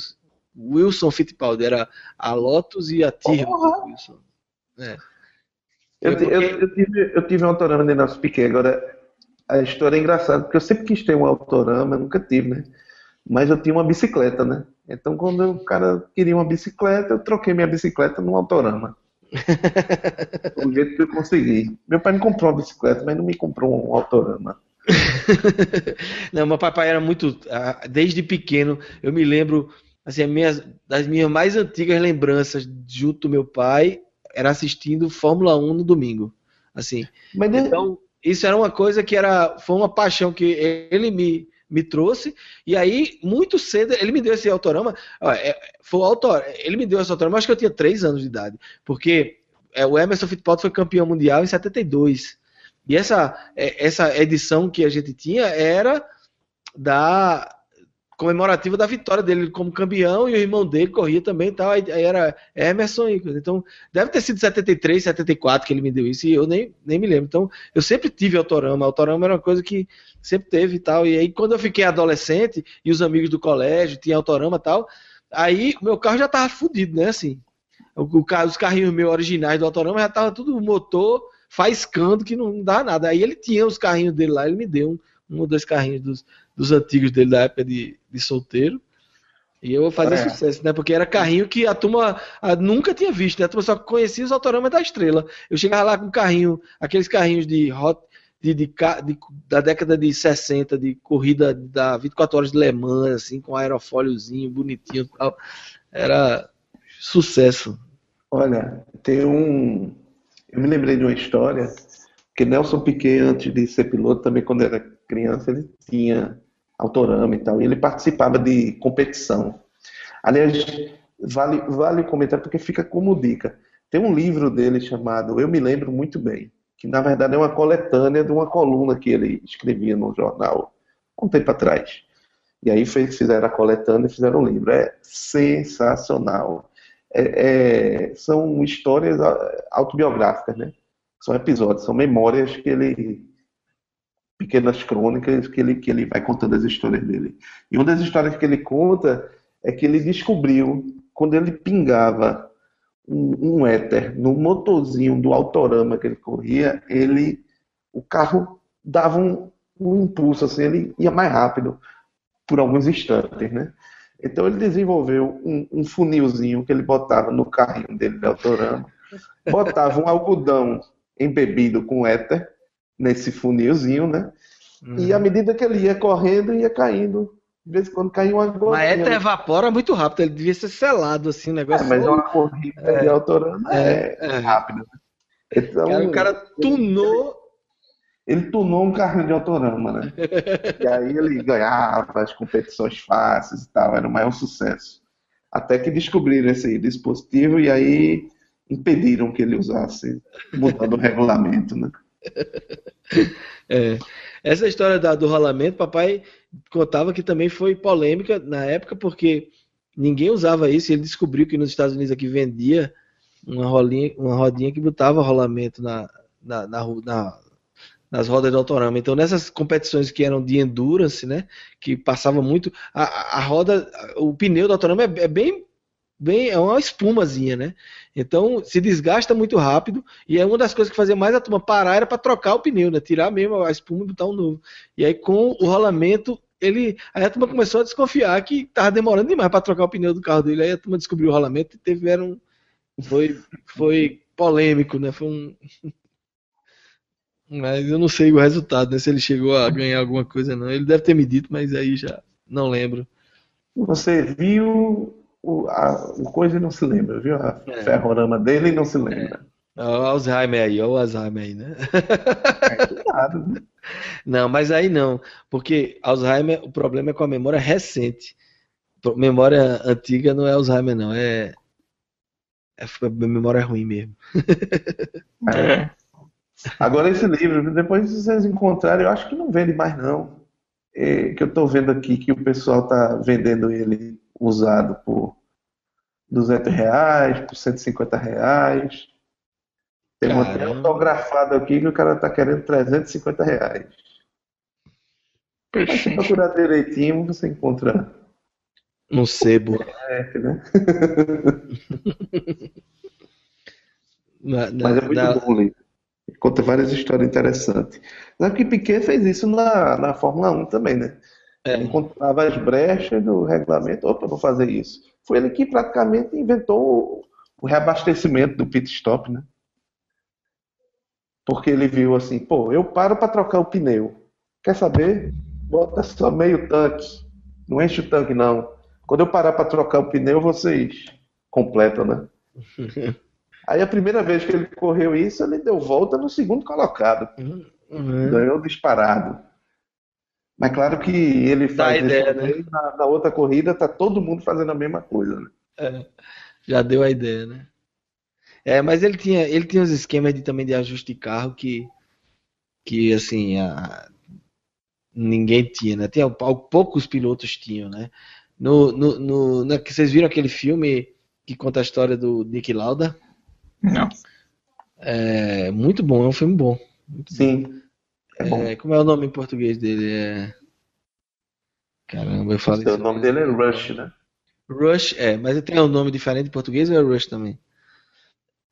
Wilson Fittipaldi. Era a Lotus e a. Wilson. É. Eu, eu, eu, tive, eu tive um autorama de Nelson Piquet, agora a história é engraçada, porque eu sempre quis ter um autorama, nunca tive, né? Mas eu tinha uma bicicleta, né? Então quando o cara queria uma bicicleta, eu troquei minha bicicleta num autorama. o jeito que eu consegui. Meu pai me comprou uma bicicleta, mas não me comprou um autorama. não, meu papai era muito. Ah, desde pequeno, eu me lembro, assim, minhas, das minhas mais antigas lembranças junto do meu pai era assistindo Fórmula 1 no domingo. Assim. Mas então, isso era uma coisa que era, foi uma paixão que ele me, me trouxe. E aí, muito cedo, ele me deu esse autorama. É, foi autor, ele me deu esse autorama, acho que eu tinha 3 anos de idade. Porque é, o Emerson Fittipaldi foi campeão mundial em 72. E essa, é, essa edição que a gente tinha era da comemorativa da vitória dele como campeão e o irmão dele corria também e tal. Aí, era Emerson então deve ter sido 73, 74 que ele me deu isso e eu nem, nem me lembro. Então eu sempre tive autorama, autorama era uma coisa que sempre teve e tal. E aí quando eu fiquei adolescente e os amigos do colégio tinham autorama e tal, aí o meu carro já tava fudido, né, assim. O, o, os carrinhos meus originais do autorama já tava tudo motor faiscando que não dá nada. Aí ele tinha os carrinhos dele lá, ele me deu um, um ou dois carrinhos dos dos antigos dele da época de, de solteiro. E eu vou fazer é. sucesso, né? Porque era carrinho que a turma a, nunca tinha visto, né? A turma só conhecia os autoramas da estrela. Eu chegava lá com carrinho, aqueles carrinhos de hot, de, de, de, da década de 60, de corrida da 24 horas de Le Mans, assim, com aerofóliozinho, bonitinho tal. Era sucesso. Olha, tem um. Eu me lembrei de uma história que Nelson Piquet, antes de ser piloto, também quando era criança, ele tinha autorama e tal, e ele participava de competição. Aliás, vale, vale comentar porque fica como dica. Tem um livro dele chamado Eu Me Lembro Muito Bem, que na verdade é uma coletânea de uma coluna que ele escrevia no jornal um tempo atrás. E aí fizeram a coletânea e fizeram o livro. É sensacional. É, é, são histórias autobiográficas, né? São episódios, são memórias que ele pequenas crônicas que ele, que ele vai contando as histórias dele. E uma das histórias que ele conta é que ele descobriu, quando ele pingava um, um éter no motorzinho do autorama que ele corria, ele, o carro dava um, um impulso, assim, ele ia mais rápido por alguns instantes, né? Então ele desenvolveu um, um funilzinho que ele botava no carrinho dele de autorama, botava um algodão embebido com éter, nesse funilzinho, né? Uhum. E à medida que ele ia correndo, ia caindo. De vez em quando caiu uma gotinha. Mas éter evapora muito rápido, ele devia ser selado assim, o negócio. É, mas uma corrida é, de autorama é, é, é rápida. Né? Então, cara, o cara tunou. Ele tunou um carrinho de autorama, né? e aí ele ganhava as competições fáceis e tal, era o maior sucesso. Até que descobriram esse dispositivo e aí impediram que ele usasse, mudando o regulamento, né? É. Essa história da, do rolamento, papai contava que também foi polêmica na época, porque ninguém usava isso. ele descobriu que nos Estados Unidos aqui vendia uma, rolinha, uma rodinha que botava rolamento na, na, na, na nas rodas de autorama. Então, nessas competições que eram de endurance, né, que passava muito, a, a roda, o pneu do autorama é, é bem bem, é uma espumazinha, né? Então se desgasta muito rápido e é uma das coisas que fazia mais a turma parar era para trocar o pneu, né? Tirar mesmo a espuma e botar um novo. E aí com o rolamento ele. Aí a turma começou a desconfiar que tava demorando demais para trocar o pneu do carro dele. Aí a turma descobriu o rolamento e teve um. Foi, foi polêmico, né? Foi um. Mas eu não sei o resultado, né? Se ele chegou a ganhar alguma coisa, não. Ele deve ter me dito, mas aí já não lembro. Você viu o, a, o coisa e não se lembra, viu? A é. ferrorama dele e não se lembra. É. O Alzheimer aí, olha o Alzheimer aí, né? É, cuidado, né? Não, mas aí não, porque Alzheimer, o problema é com a memória recente. Memória antiga não é Alzheimer, não, é, é memória ruim mesmo. É. Agora esse livro, depois vocês encontrarem, eu acho que não vende mais não. É, que eu estou vendo aqui que o pessoal está vendendo ele usado por 200 reais, por 150 reais. Tem um até autografado aqui que o cara está querendo 350 reais. Mas se procurar direitinho, você encontra. No sebo. É, né? na, na, Mas é muito na... bom o livro. Conta várias histórias interessantes. Sabe que Piquet fez isso na, na Fórmula 1 também, né? É. Encontrava as brechas do regulamento. Opa, vou fazer isso. Foi ele que praticamente inventou o, o reabastecimento do pit stop, né? Porque ele viu assim, pô, eu paro para trocar o pneu. Quer saber? Bota só meio tanque. Não enche o tanque, não. Quando eu parar para trocar o pneu, vocês completam, né? Aí a primeira vez que ele correu isso, ele deu volta no segundo colocado. Uhum. Ganhou disparado. Mas claro que ele faz ideia, né? na, na, outra corrida tá todo mundo fazendo a mesma coisa. Né? É, já deu a ideia, né? É, mas ele tinha, ele tinha os esquemas de, também de ajuste de carro que, que assim, a, ninguém tinha, né? Tinha, poucos pilotos tinham, né? No, no, no, na, vocês viram aquele filme que conta a história do Nick Lauda? Não. É muito bom, é um filme bom. Sim. Bom. É bom. É, como é o nome em português dele? É... Caramba, eu falo O nome dele é Rush, né? Rush, é, mas ele tem um nome diferente em português ou é Rush também?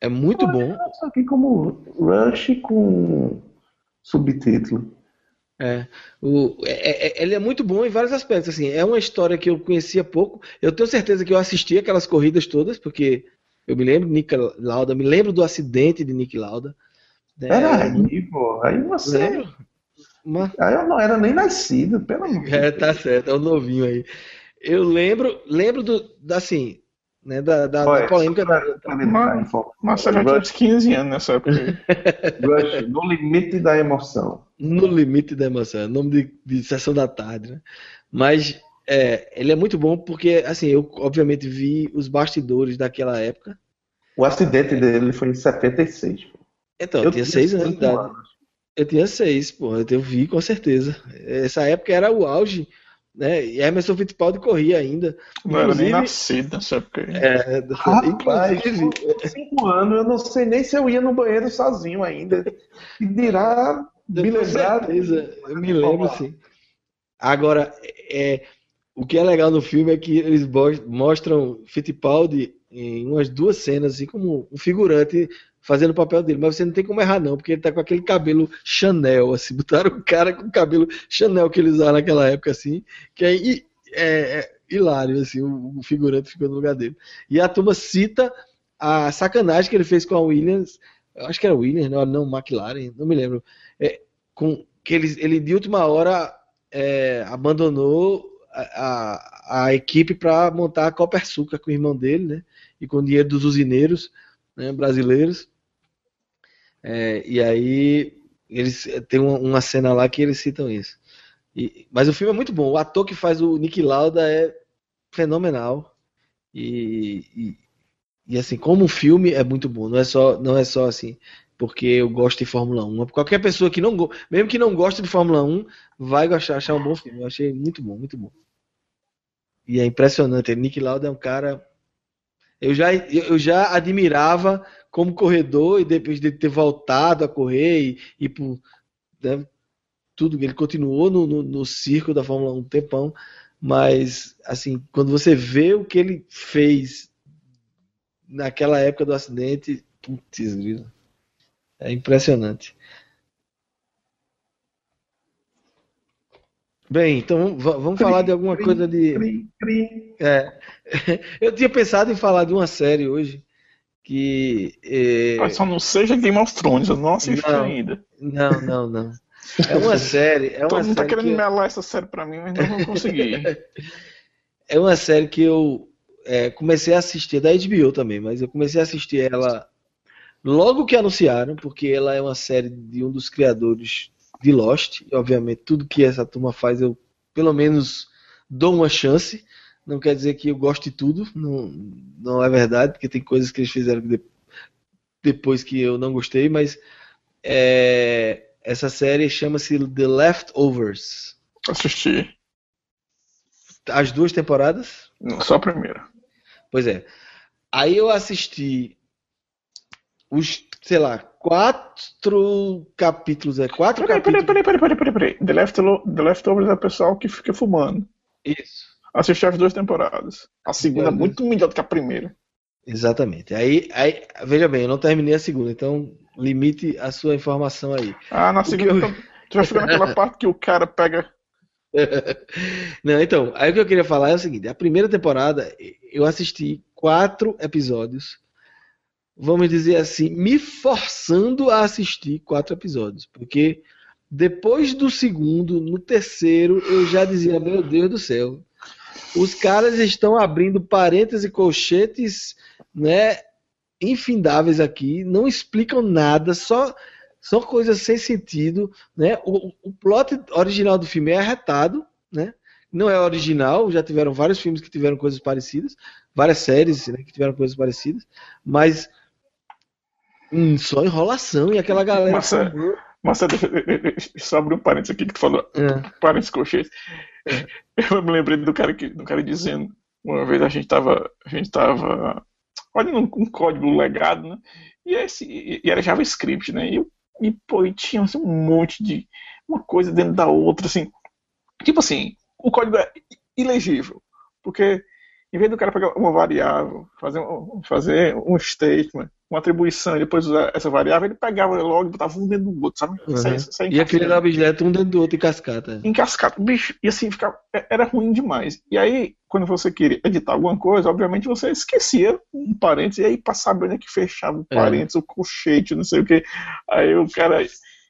É muito bom. Só aqui como Rush com subtítulo. É, o, é, é, ele é muito bom em vários aspectos. Assim, é uma história que eu conhecia pouco. Eu tenho certeza que eu assisti aquelas corridas todas, porque eu me lembro de Nick Lauda, me lembro do acidente de Nick Lauda. É, Peraí, pô, aí você. Lembro? Uma... Aí eu não era nem nascido, pelo amor É, tá certo, é o um novinho aí. Eu lembro, lembro do, da, assim, né, da, da, da polêmica. Da, da... Marcelo já tinha uns 15 anos nessa época. Rush, no limite da emoção. No limite da emoção, nome de, de sessão da tarde, né? Mas é, ele é muito bom porque, assim, eu obviamente vi os bastidores daquela época. O acidente dele foi em 76. Pô. Então, eu, eu tinha 6 anos de idade. Eu tinha 6, pô, eu vi com certeza. Essa época era o auge, né? E Emerson Fittipaldi corria ainda. Não era nem nascido nessa época. É, Rapaz, inclusive. 5 anos, eu não sei nem se eu ia no banheiro sozinho ainda. E dirá me lembrar. Eu me lembro, sim. Agora, é, o que é legal no filme é que eles mostram Fittipaldi em umas duas cenas, assim, como um figurante fazendo o papel dele. Mas você não tem como errar, não, porque ele tá com aquele cabelo Chanel, assim. Botaram o cara com o cabelo Chanel que ele usava naquela época, assim, que é, é, é hilário, assim, o, o, figurante ficou no lugar dele. E a turma cita a sacanagem que ele fez com a Williams, acho que era Williams, não, não McLaren, não me lembro, é, com, que ele, ele de última hora é, abandonou a, a, equipe para montar a Copersuca com o irmão dele, né? E com o dinheiro dos usineiros né, brasileiros. É, e aí eles tem uma, uma, cena lá que eles citam isso. E, mas o filme é muito bom. O ator que faz o Nick Lauda é fenomenal. E, e, e, assim, como um filme é muito bom. Não é só, não é só assim, porque eu gosto de Fórmula 1. Qualquer pessoa que não, mesmo que não goste de Fórmula 1, vai gostar, achar um bom filme. Eu achei muito bom, muito bom. E é impressionante. Nick Lauda é um cara. Eu já, eu já admirava como corredor e depois de ter voltado a correr e, e por né, tudo, ele continuou no, no, no circo da Fórmula 1 um tempão, mas assim, quando você vê o que ele fez naquela época do acidente, putz, é impressionante. Bem, então vamos falar de alguma coisa de. É. Eu tinha pensado em falar de uma série hoje que. É... Só não seja Game of Thrones, eu não assisti não, ainda. Não, não, não. É uma série. É uma Todo mundo tá querendo que... melar essa série pra mim, mas não vou conseguir. é uma série que eu é, comecei a assistir, é da HBO também, mas eu comecei a assistir ela logo que anunciaram, porque ela é uma série de um dos criadores de Lost, e obviamente tudo que essa turma faz eu pelo menos dou uma chance. Não quer dizer que eu goste de tudo, não, não é verdade, porque tem coisas que eles fizeram depois que eu não gostei, mas é, essa série chama-se The Leftovers. Assisti. As duas temporadas? Não, só a primeira. Pois é. Aí eu assisti os, sei lá, quatro capítulos, é quatro peraí, capítulos. Peraí, peraí, peraí, peraí, peraí. The, Leftovers, The Leftovers é o pessoal que fica fumando. Isso. Assisti as duas temporadas. A segunda é muito melhor do que a primeira. Exatamente. Aí, aí, veja bem, eu não terminei a segunda, então limite a sua informação aí. Ah, na segunda. Eu... Tu vai ficar naquela parte que o cara pega. Não, então, aí o que eu queria falar é o seguinte: a primeira temporada eu assisti quatro episódios vamos dizer assim, me forçando a assistir quatro episódios. Porque depois do segundo, no terceiro, eu já dizia, meu Deus do céu. Os caras estão abrindo parênteses e colchetes, né, infindáveis aqui, não explicam nada, só são coisas sem sentido, né? O, o plot original do filme é arretado, né? Não é original, já tiveram vários filmes que tiveram coisas parecidas, várias séries né, que tiveram coisas parecidas, mas Hum, só enrolação e aquela galera. Massa, massa deixa, só abrir um parênteses aqui que tu falou. É. Parênteses colchete. Eu me lembrei do cara, que, do cara dizendo. Uma vez a gente tava. A gente tava. Olha um, um código legado, né? E, esse, e era JavaScript, né? E, e, pô, e tinha assim, um monte de. Uma coisa dentro da outra, assim. Tipo assim, o código é ilegível. Porque em vez do cara pegar uma variável, fazer um, fazer um statement, uma atribuição e depois usar essa variável, ele pegava logo e botava um dentro do outro, sabe? Uhum. E aquele era objeto um dentro do outro em cascata. Em cascata, bicho, e assim ficava, é, era ruim demais. E aí, quando você queria editar alguma coisa, obviamente você esquecia um parênteses, e aí pra saber onde é que fechava o é. parênteses, é. o colchete, não sei o que. Aí o cara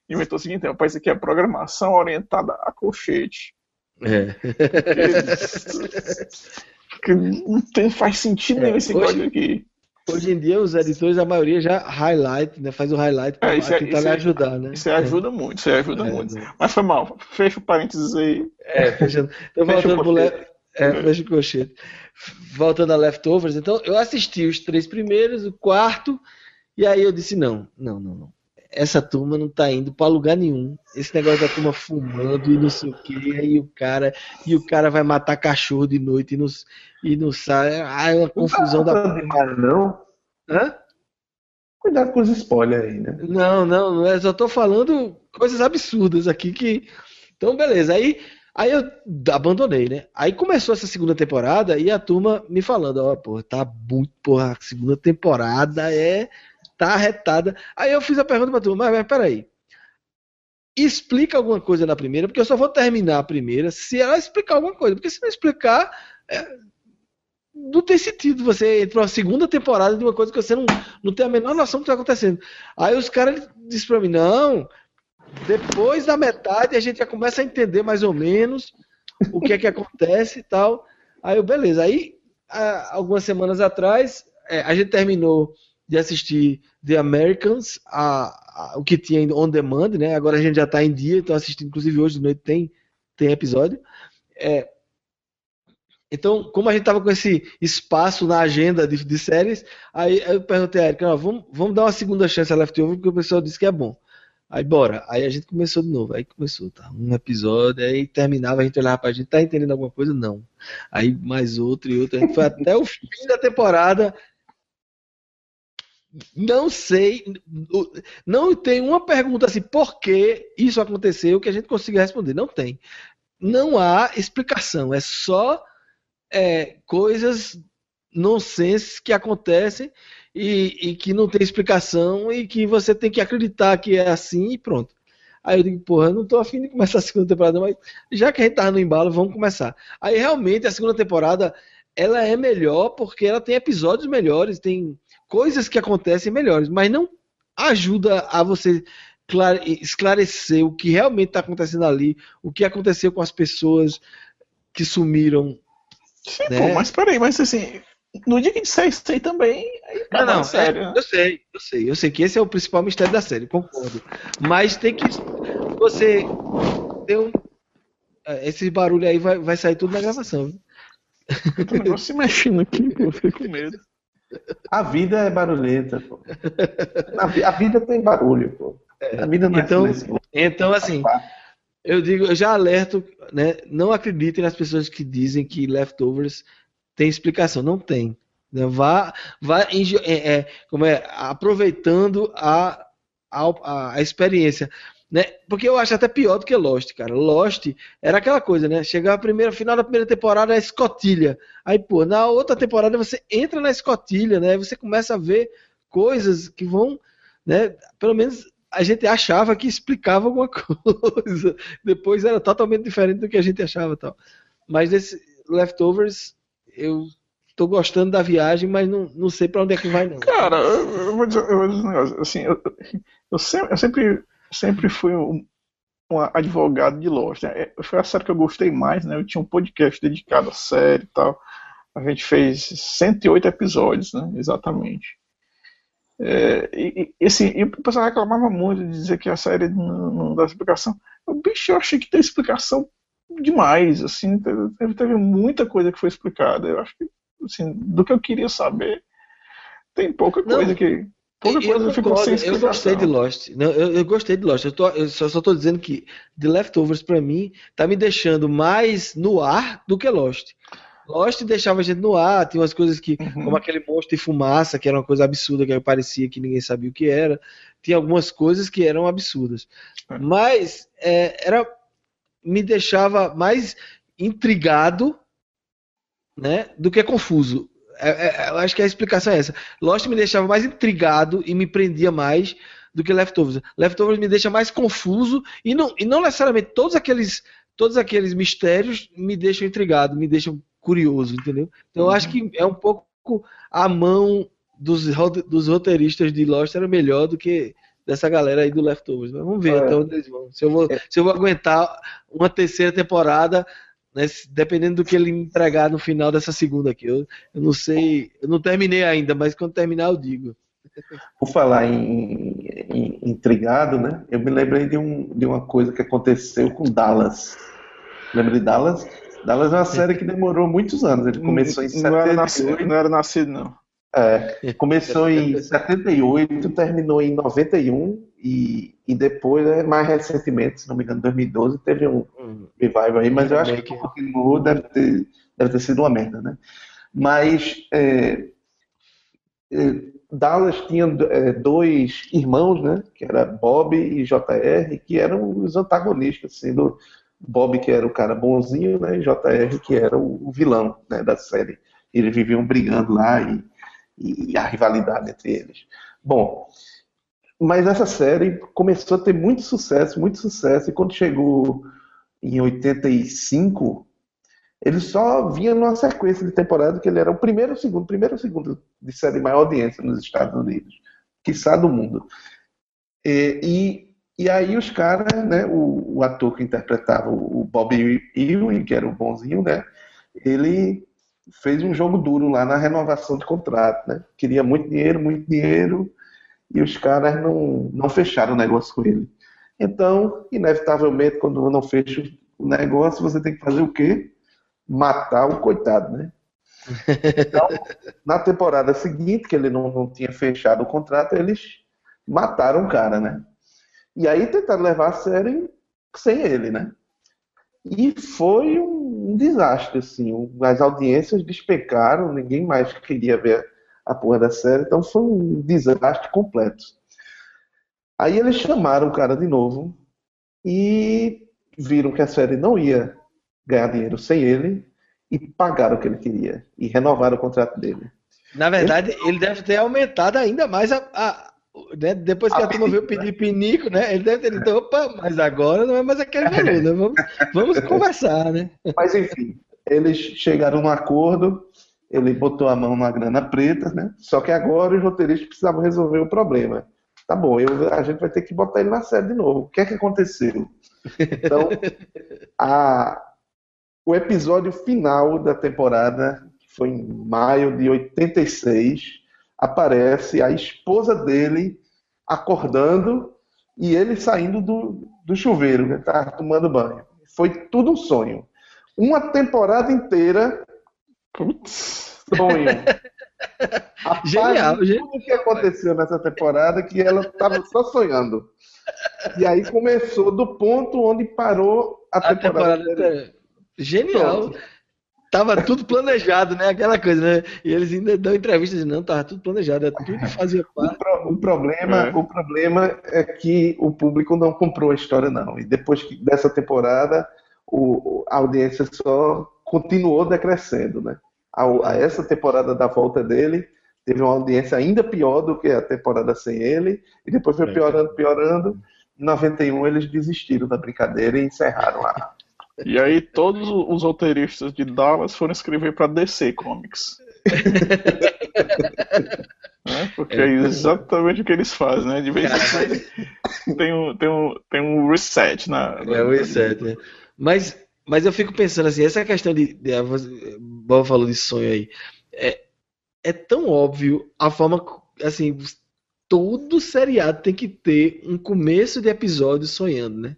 inventou o seguinte: rapaz, isso aqui é programação orientada a colchete. É. que não tem, faz sentido nenhum esse hoje, código aqui. Hoje em dia, os editores, a maioria já highlight, né? Faz o highlight para é, é, tentar lhe ajudar, né? Isso ajuda muito, isso ajuda é, muito. Mas foi mal, fecha o parênteses aí. É, fechando. Então, voltando pro le... é, fecha o colchete. Voltando a Leftovers, então, eu assisti os três primeiros, o quarto, e aí eu disse, não, não, não, não essa turma não tá indo para lugar nenhum. Esse negócio da turma fumando e não sei o que, e o cara, e o cara vai matar cachorro de noite e não, e não sai. Ah, é uma confusão não tá da demais, não. Hã? Cuidado com os spoilers aí, né? Não, não, não é, só tô falando coisas absurdas aqui que. Então, beleza. Aí, aí eu abandonei, né? Aí começou essa segunda temporada e a turma me falando, ó, oh, porra, tá muito, porra, a segunda temporada é tá arretada. Aí eu fiz a pergunta pra tu, mas, mas peraí. Explica alguma coisa na primeira, porque eu só vou terminar a primeira se ela explicar alguma coisa. Porque se não explicar, é, não tem sentido você entrar uma segunda temporada de uma coisa que você não, não tem a menor noção do que está acontecendo. Aí os caras disseram pra mim, não, depois da metade a gente já começa a entender mais ou menos o que é que acontece e tal. Aí eu, beleza. Aí, algumas semanas atrás, é, a gente terminou de assistir The Americans, a, a, o que tinha on demand, né? Agora a gente já está em dia, então assistindo, inclusive hoje de noite tem, tem episódio. É, então, como a gente estava com esse espaço na agenda de, de séries, aí eu perguntei a Erika, vamos, vamos dar uma segunda chance a Leftover, porque o pessoal disse que é bom. Aí bora. Aí a gente começou de novo. Aí começou, tá? Um episódio, aí terminava, a gente olhava pra gente, tá entendendo alguma coisa? Não. Aí mais outro e outro. A gente foi até o fim da temporada não sei, não tem uma pergunta assim, por que isso aconteceu que a gente consiga responder. Não tem. Não há explicação, é só é, coisas nonsense que acontecem e, e, que não tem explicação e que você tem que acreditar que é assim e pronto. Aí eu digo, porra, eu não tô afim de começar a segunda temporada, mas já que a gente tava no embalo, vamos começar. Aí realmente a segunda temporada, ela é melhor porque ela tem episódios melhores, tem coisas que acontecem melhores, mas não ajuda a você esclarecer o que realmente está acontecendo ali, o que aconteceu com as pessoas que sumiram. Sim, né? pô, mas peraí, mas assim, no dia que disser isso aí também. Aí não, não, sério. É, eu sei, eu sei, eu sei que esse é o principal mistério da série, concordo. Mas tem que. Você. Tem um, é, esse barulho aí vai, vai sair tudo na gravação. Viu? negócio se mexendo aqui, eu fiquei com medo. A vida é barulhenta, pô. A, vida tem barulho, pô. A vida não é então, é Então, assim, eu digo, eu já alerto, né? Não acreditem nas pessoas que dizem que leftovers tem explicação. Não tem. Né? Vá, vá é, é, como é, aproveitando a, a, a experiência. Né? Porque eu acho até pior do que Lost, cara. Lost era aquela coisa, né? Chegar a primeira final da primeira temporada é escotilha. Aí, pô, na outra temporada você entra na escotilha, né? Você começa a ver coisas que vão, né? Pelo menos a gente achava que explicava alguma coisa. Depois era totalmente diferente do que a gente achava, tal. Mas nesse Leftovers eu tô gostando da viagem, mas não, não sei para onde é que vai não. Cara, eu, eu, vou, dizer, eu vou dizer um negócio. Assim, eu, eu sempre, eu sempre sempre fui um, um advogado de Lost. Né? É, foi a série que eu gostei mais, né? Eu tinha um podcast dedicado à série e tal. A gente fez 108 episódios, né? Exatamente. É, e, e, assim, e o pessoal reclamava muito de dizer que a série não, não dá explicação. Eu, bicho, eu achei que tem explicação demais, assim, teve, teve muita coisa que foi explicada. Eu acho que, assim, do que eu queria saber, tem pouca coisa não, que Pouca eu, coisa ficou sem Eu gostei de Lost. Não, eu, eu, gostei de Lost. Eu, tô, eu só, estou dizendo que The Leftovers, para mim, tá me deixando mais no ar do que Lost. Lost deixava a gente no ar, tinha umas coisas que, uhum. como aquele monstro de fumaça, que era uma coisa absurda, que parecia que ninguém sabia o que era. Tinha algumas coisas que eram absurdas. É. Mas é, era me deixava mais intrigado né, do que confuso. É, é, eu acho que a explicação é essa. Lost me deixava mais intrigado e me prendia mais do que Leftovers. Leftovers me deixa mais confuso e não, e não necessariamente todos aqueles, todos aqueles mistérios me deixam intrigado, me deixam curioso, entendeu? Então eu acho que é um pouco a mão dos, dos roteiristas de Lost era melhor do que dessa galera aí do Leftovers. Mas vamos ver é. até onde eles vão. Se eu vou, se eu vou aguentar uma terceira temporada né, dependendo do que ele entregar no final dessa segunda aqui. Eu, eu não sei, eu não terminei ainda, mas quando terminar eu digo. Por falar em, em, intrigado, né? Eu me lembrei de, um, de uma coisa que aconteceu com Dallas. Lembra de Dallas? Dallas é uma série que demorou muitos anos. Ele começou em não 78. Era nascido, não era nascido, não. É, começou em 78, terminou em 91 e, e depois, né, mais recentemente, se não me engano, em 2012, teve um uhum. revival aí, mas eu acho que continuou, deve ter, deve ter sido uma merda, né? Mas é, é, Dallas tinha é, dois irmãos, né? Que era Bob e JR, que eram os antagonistas, assim, do Bob que era o cara bonzinho, né? E JR que era o, o vilão né, da série. Eles viviam brigando lá e, e a rivalidade entre eles. Bom, mas essa série começou a ter muito sucesso, muito sucesso, e quando chegou em 85, ele só vinha numa sequência de temporada que ele era o primeiro ou segundo, primeiro segundo de série maior audiência nos Estados Unidos, quiçá do mundo. E, e, e aí os caras, né, o, o, ator que interpretava o Bob Ewing, que era o bonzinho, né, ele fez um jogo duro lá na renovação de contrato, né, queria muito dinheiro, muito dinheiro, e os caras não, não fecharam o negócio com ele. Então, inevitavelmente, quando não fecha o negócio, você tem que fazer o quê? Matar o coitado, né? Então, na temporada seguinte, que ele não, não tinha fechado o contrato, eles mataram o cara, né? E aí tentaram levar a série sem ele, né? E foi um desastre, assim. As audiências despecaram, ninguém mais queria ver a porra da série. Então foi um desastre completo. Aí eles chamaram o cara de novo e viram que a série não ia ganhar dinheiro sem ele e pagaram o que ele queria e renovaram o contrato dele. Na verdade, ele, ele deve ter aumentado ainda mais a, a, né, depois que a, a turma veio pedir pinico, né? Ele deve ter dito, opa, mas agora não é mais aquele valor, né? Vamos, vamos conversar, né? Mas enfim, eles chegaram num acordo, ele botou a mão na grana preta, né? Só que agora os roteiristas precisavam resolver o problema. Tá bom, eu, a gente vai ter que botar ele na série de novo. O que é que aconteceu? Então, a, o episódio final da temporada, que foi em maio de 86, aparece a esposa dele acordando e ele saindo do, do chuveiro, né? Tá tomando banho. Foi tudo um sonho. Uma temporada inteira. Putz, sonho. genial, genial. Tudo que aconteceu nessa temporada que ela estava só sonhando. E aí começou do ponto onde parou a, a temporada. temporada genial. Pronto. Tava tudo planejado, né? Aquela coisa, né? E eles ainda dão entrevistas dizendo, não, tava tudo planejado, é tudo que fazia parte. O, pro, o problema, é. o problema é que o público não comprou a história, não. E depois que, dessa temporada, o, a audiência só continuou decrescendo, né? A, a essa temporada da volta dele teve uma audiência ainda pior do que a temporada sem ele, e depois foi piorando, piorando. Em 91 eles desistiram da brincadeira e encerraram a, e aí todos os roteiristas de Dallas foram escrever para DC Comics. né? Porque é exatamente o que eles fazem, né? De vez em quando tem um, tem, um, tem um reset na. É um reset, né? Mas, mas eu fico pensando assim, essa questão de. de Bob falou de sonho aí. É, é tão óbvio a forma. Assim, todo seriado tem que ter um começo de episódio sonhando, né?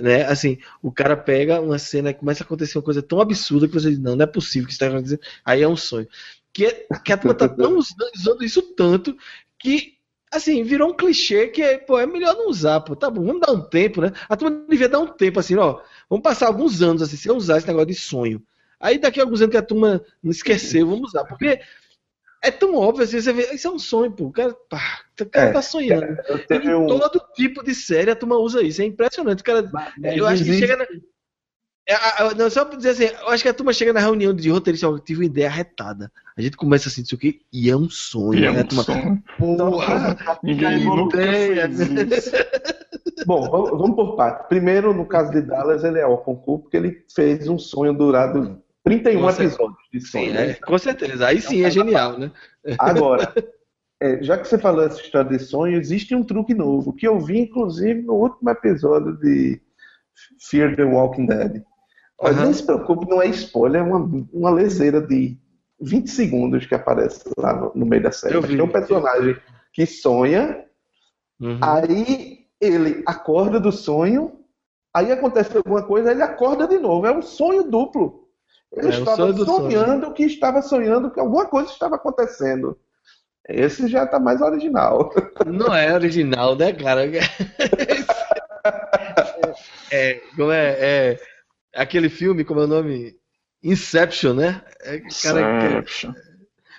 né? Assim, o cara pega uma cena e começa a acontecer uma coisa tão absurda que você diz, não, não é possível que isso está acontecendo. Aí é um sonho. Que, é, que a turma tá tão usando isso tanto que, assim, virou um clichê que, pô, é melhor não usar, pô. Tá bom, vamos dar um tempo, né? A turma devia dar um tempo, assim, ó. Vamos passar alguns anos, assim, sem usar esse negócio de sonho. Aí daqui a alguns anos que a turma não esqueceu, vamos usar. Porque é tão óbvio assim, você vê, isso é um sonho, pô. O cara, pá, o cara é, tá sonhando. Em um... todo tipo de série a turma usa isso. É impressionante. O cara, mas, mas eu acho que chega na. É, não, só pra dizer assim, eu acho que a turma chega na reunião de roteirista, eu tive uma ideia retada. A gente começa assim, isso aqui, e é um sonho. E é né, um turma, sonho. Porra, Ninguém ideia. Bom, vamos, vamos por parte. Primeiro, no caso de Dallas, ele é o concurso porque ele fez um sonho durado 31 episódios de sonho. Sim, né? Com certeza. Aí sim é genial, né? Agora, é, já que você falou essa história de sonho, existe um truque novo que eu vi, inclusive, no último episódio de Fear the Walking Dead. Olha, uhum. não se preocupe, não é spoiler, é uma, uma leseira de 20 segundos que aparece lá no, no meio da série. Vi. Tem um personagem que sonha, uhum. aí ele acorda do sonho, aí acontece alguma coisa, ele acorda de novo. É um sonho duplo. Ele é, estava sonhando sonho. que estava sonhando que alguma coisa estava acontecendo. Esse já está mais original. Não é original, né, cara? é, como é, é, aquele filme, como é o nome? Inception, né? É, cara, Inception.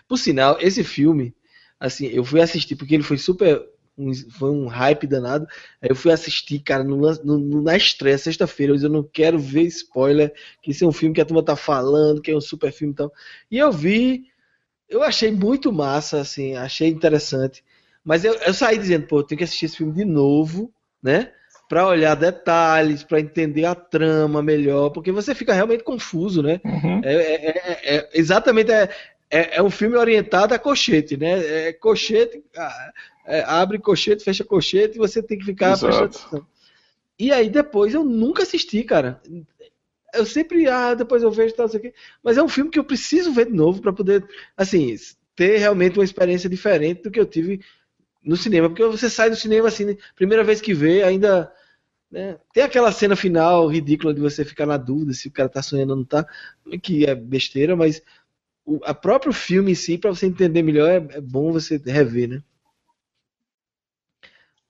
Por sinal, esse filme, assim, eu fui assistir porque ele foi super foi um hype danado. Aí eu fui assistir, cara, no, no, na estreia, sexta-feira. Eu disse, eu não quero ver spoiler, que esse é um filme que a turma tá falando, que é um super filme e tal. E eu vi, eu achei muito massa, assim, achei interessante. Mas eu, eu saí dizendo, pô, eu tenho que assistir esse filme de novo, né? Para olhar detalhes, para entender a trama melhor, porque você fica realmente confuso, né? Uhum. É, é, é, é, exatamente, é, é, é, um filme orientado a cochete, né? É cochete, é, abre cochete, fecha cochete e você tem que ficar prestando atenção. E aí depois eu nunca assisti, cara. Eu sempre, ah, depois eu vejo tal, isso aqui. Mas é um filme que eu preciso ver de novo para poder, assim, ter realmente uma experiência diferente do que eu tive no cinema. Porque você sai do cinema assim, primeira vez que vê, ainda. Né, tem aquela cena final ridícula de você ficar na dúvida se o cara tá sonhando ou não tá, que é besteira, mas o a próprio filme em si, para você entender melhor, é, é bom você rever, né?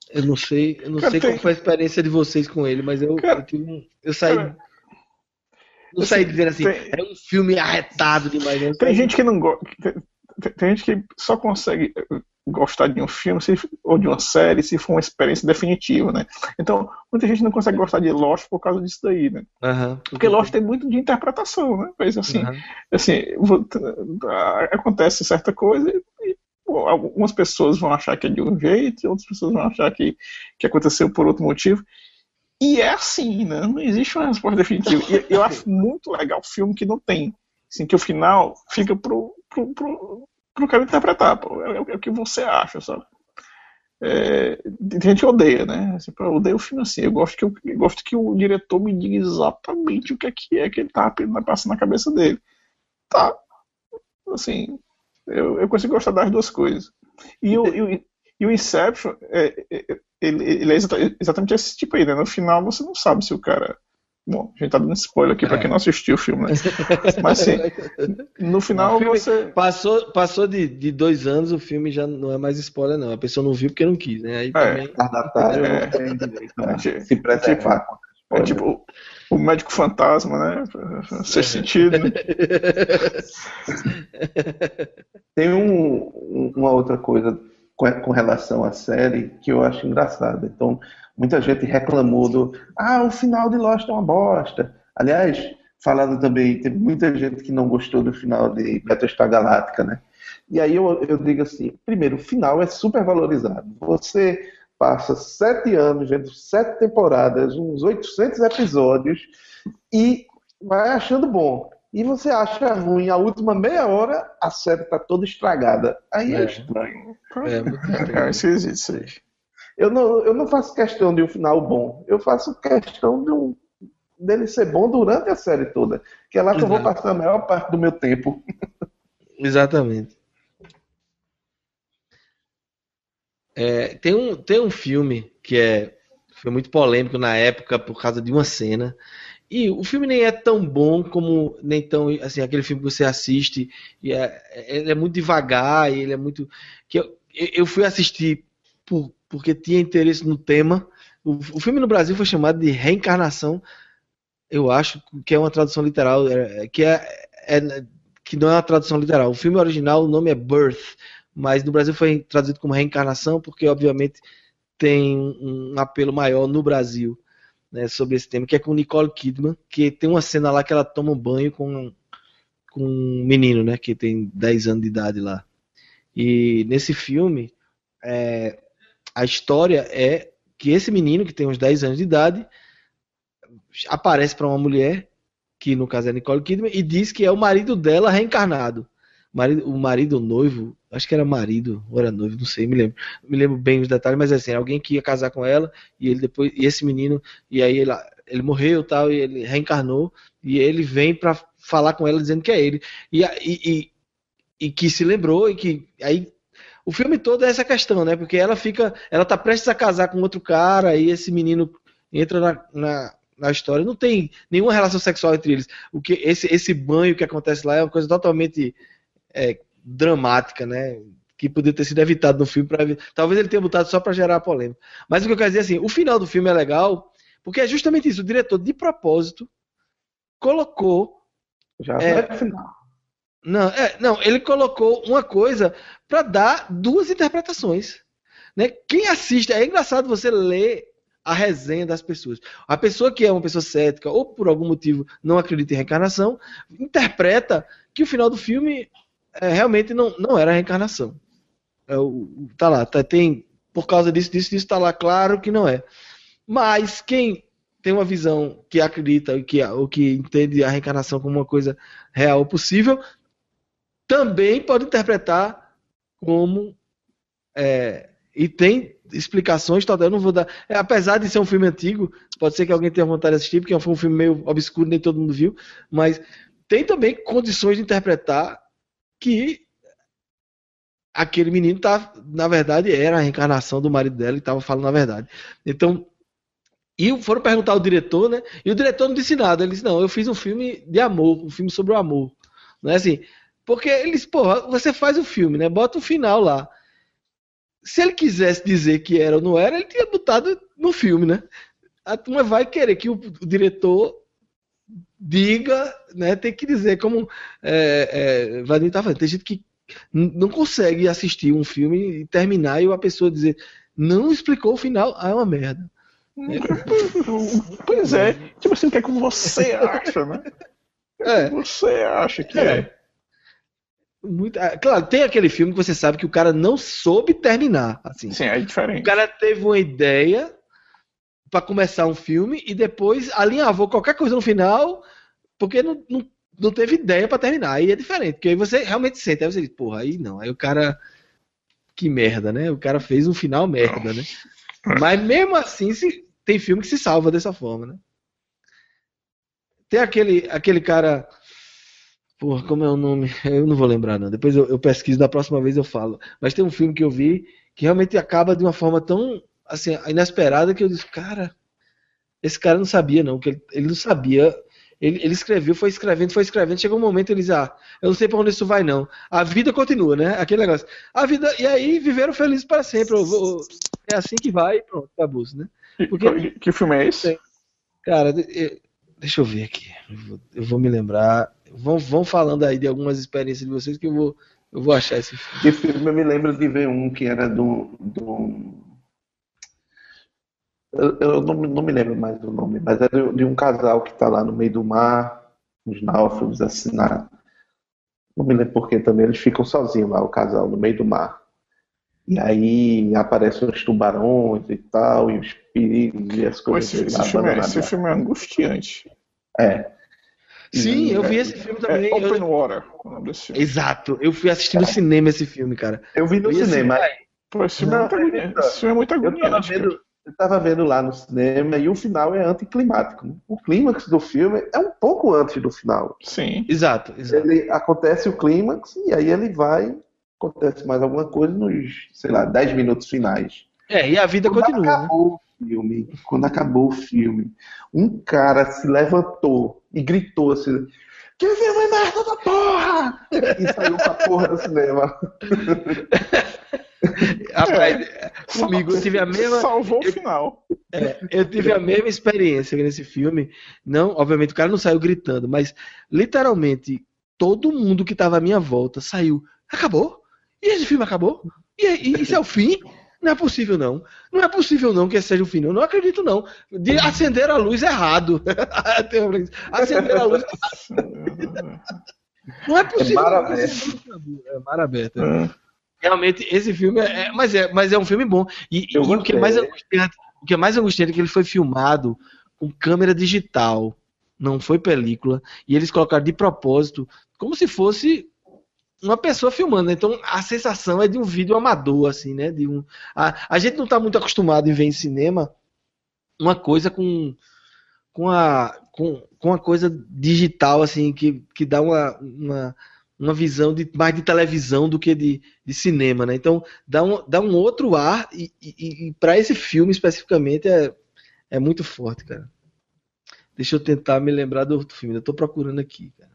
Eu não sei, eu não cara, sei tem... qual foi a experiência de vocês com ele, mas eu, cara, eu, um, eu saí. Cara, não saí dizendo assim, tem... é um filme arretado demais. Né? Tem gente que não gosta. Tem, tem, gente que só consegue gostar de um filme se, ou de uma série se for uma experiência definitiva, né? Então, muita gente não consegue gostar de Lost por causa disso daí, né? Uhum, porque Lost tem muito de interpretação, né? Mas assim, uhum. assim acontece certa coisa e algumas pessoas vão achar que é de um jeito, outras pessoas vão achar que, que aconteceu por outro motivo. E é assim, né? Não existe uma resposta definitiva. E eu acho muito legal o filme que não tem. Assim, que o final fica pro, pro, pro, pro cara interpretar. Pô. É, é, o que você acha, sabe? É, gente odeia, né? Assim, eu odeio o filme assim. Eu gosto, que eu, eu, gosto que o diretor me diga exatamente o que é que, é que ele tá passando na cabeça dele. Tá. Assim, eu, eu consigo gostar das duas coisas. E e o, e o Inception, é, é, é ele, ele, é exatamente esse tipo aí, né? No final você não sabe se o cara. Bom, a gente tá dando spoiler aqui é. pra quem não assistiu o filme, né? Mas sim, no final você. Passou, passou de, de dois anos, o filme já não é mais spoiler, não. A pessoa não viu porque não quis, né? Aí é. também. É? Se preservar. Tipo, é tipo o médico fantasma, né? Ser é. sentido. Né? Tem um, uma outra coisa com relação à série que eu acho engraçada. Então, muita gente reclamou do ah, o final de Lost é uma bosta. Aliás, falando também, tem muita gente que não gostou do final de Battlestar Galáctica, né? E aí eu, eu digo assim, primeiro, o final é super valorizado. Você passa sete anos vendo sete temporadas, uns 800 episódios e vai achando bom. E você acha ruim a última meia hora, a série tá toda estragada. Aí é, é estranho. É, é, isso existe. Eu não, eu não faço questão de um final bom. Eu faço questão de um, dele ser bom durante a série toda. Que é lá que Exato. eu vou passar a maior parte do meu tempo. Exatamente. É, tem, um, tem um filme que é, foi muito polêmico na época por causa de uma cena. E o filme nem é tão bom como nem tão assim aquele filme que você assiste e é, ele é muito devagar e ele é muito que eu, eu fui assistir por, porque tinha interesse no tema. O, o, filme no Brasil foi chamado de Reencarnação. Eu acho que é uma tradução literal, é, que é, é que não é uma tradução literal. O filme original, o nome é Birth, mas no Brasil foi traduzido como reencarnação, porque obviamente tem um apelo maior no Brasil né, sobre esse tema, que é com Nicole Kidman, que tem uma cena lá que ela toma um banho com, com um menino, né, que tem 10 anos de idade lá. E nesse filme, é, a história é que esse menino, que tem uns 10 anos de idade, aparece para uma mulher, que no caso é Nicole Kidman, e diz que é o marido dela reencarnado marido, o marido o noivo, acho que era marido, ou era noivo, não sei, me lembro. Me lembro bem os detalhes, mas assim, alguém que ia casar com ela e ele depois e esse menino e aí ele, ele morreu tal e ele reencarnou e ele vem para falar com ela dizendo que é ele. E, e, e, e que se lembrou e que aí o filme todo é essa questão, né? Porque ela fica, ela tá prestes a casar com outro cara e esse menino entra na, na, na história. Não tem nenhuma relação sexual entre eles. O que esse, esse banho que acontece lá é uma coisa totalmente é, dramática, né? Que poderia ter sido evitado no filme. Pra, talvez ele tenha botado só para gerar polêmica. Mas o que eu quero dizer é assim: o final do filme é legal, porque é justamente isso. O diretor, de propósito, colocou. Já é, final. Não, é, não, ele colocou uma coisa para dar duas interpretações. Né? Quem assiste, é engraçado você ler a resenha das pessoas. A pessoa que é uma pessoa cética ou por algum motivo não acredita em reencarnação, interpreta que o final do filme é, realmente não, não era a reencarnação. É, o, tá lá, tá, tem por causa disso, disso, disso, tá lá claro que não é. Mas quem tem uma visão que acredita que, ou que entende a reencarnação como uma coisa real possível, também pode interpretar como é, e tem explicações, tal, eu não vou dar. É, apesar de ser um filme antigo, pode ser que alguém tenha vontade de assistir, porque foi um filme meio obscuro, nem todo mundo viu, mas tem também condições de interpretar que aquele menino tá, na verdade, era a reencarnação do marido dela e estava falando a verdade. Então, e foram perguntar ao diretor, né? E o diretor não disse nada. Ele disse: Não, eu fiz um filme de amor, um filme sobre o amor. Não é assim? Porque ele disse: Porra, você faz o filme, né? Bota o final lá. Se ele quisesse dizer que era ou não era, ele tinha botado no filme, né? A turma vai querer que o, o diretor diga, né, tem que dizer, como é, é, Vadim tá falando, tem gente que não consegue assistir um filme e terminar e a pessoa dizer, não explicou o final, ah, é uma merda. pois é, tipo assim, o que é que você acha, né? É. que você acha que é? é? Muito, ah, claro, tem aquele filme que você sabe que o cara não soube terminar. Assim. Sim, é diferente. O cara teve uma ideia para começar um filme e depois alinhavou qualquer coisa no final porque não, não, não teve ideia para terminar. Aí é diferente, porque aí você realmente sente. Aí você diz, porra, aí não. Aí o cara. Que merda, né? O cara fez um final merda, né? Mas mesmo assim, se, tem filme que se salva dessa forma, né? Tem aquele, aquele cara. Porra, como é o nome? Eu não vou lembrar, não. Depois eu, eu pesquiso, da próxima vez eu falo. Mas tem um filme que eu vi que realmente acaba de uma forma tão assim, inesperada que eu disse, cara, esse cara não sabia, não, que ele, ele não sabia. Ele, ele, escreveu, foi escrevendo, foi escrevendo. Chegou um momento ele diz, ah, eu não sei para onde isso vai, não. A vida continua, né? Aquele negócio. A vida. E aí viveram felizes para sempre. Eu vou, é assim que vai e pronto, acabou né? Porque, que, que filme é esse? Cara, deixa eu ver aqui. Eu vou, eu vou me lembrar. Vão, vão falando aí de algumas experiências de vocês que eu vou, eu vou achar esse filme. Esse filme eu me lembro de ver um que era do. do... Eu, eu não, não, me lembro mais do nome, mas é de, de um casal que está lá no meio do mar, os náufragos assinados. Não me lembro porque também eles ficam sozinhos lá, o casal, no meio do mar. E aí aparecem os tubarões e tal, e os perigos e as coisas. Esse, esse, filme, é, esse filme é angustiante. É. Sim, eu vi esse filme também. É Open eu... Water, o nome desse filme. Exato, eu fui assistir no é. cinema esse filme, cara. Eu vi no eu cinema. Assim, Pô, esse filme, é muito agoniante. esse filme é muito agoniante. Eu tava, vendo, eu tava vendo lá no cinema e o final é anticlimático. O clímax do filme é um pouco antes do final. Sim. Exato, exato. Ele acontece o clímax e aí ele vai acontece mais alguma coisa nos, sei lá, 10 minutos finais. É, e a vida quando continua. Né? Acabou né? o filme, quando acabou o filme, um cara se levantou e gritou assim: Que filme merda da porra! E saiu pra porra do cinema. Rapaz, é, comigo eu tive a mesma. Salvou o final. É, eu tive a mesma experiência nesse filme. Não, obviamente o cara não saiu gritando, mas literalmente todo mundo que estava à minha volta saiu. Acabou? E esse filme acabou? E, e isso é o fim? Não é possível, não. Não é possível, não, que esse seja o fim. Eu não acredito, não. De acender a luz errado. acender a luz errado. Não é possível. É mar aberto. É mar aberto. É. Realmente, esse filme é, é, mas, é, mas é um filme bom. E, e o, que é mais angustiante, o que é mais angustiante é que ele foi filmado com câmera digital. Não foi película. E eles colocaram de propósito, como se fosse uma pessoa filmando. Né? Então a sensação é de um vídeo amador, assim, né? De um, a, a gente não está muito acostumado em ver em cinema uma coisa com com a com, com a coisa digital assim que, que dá uma, uma, uma visão de mais de televisão do que de, de cinema, né? Então dá um, dá um outro ar e, e, e para esse filme especificamente é, é muito forte, cara. Deixa eu tentar me lembrar do outro filme. Eu tô procurando aqui, cara.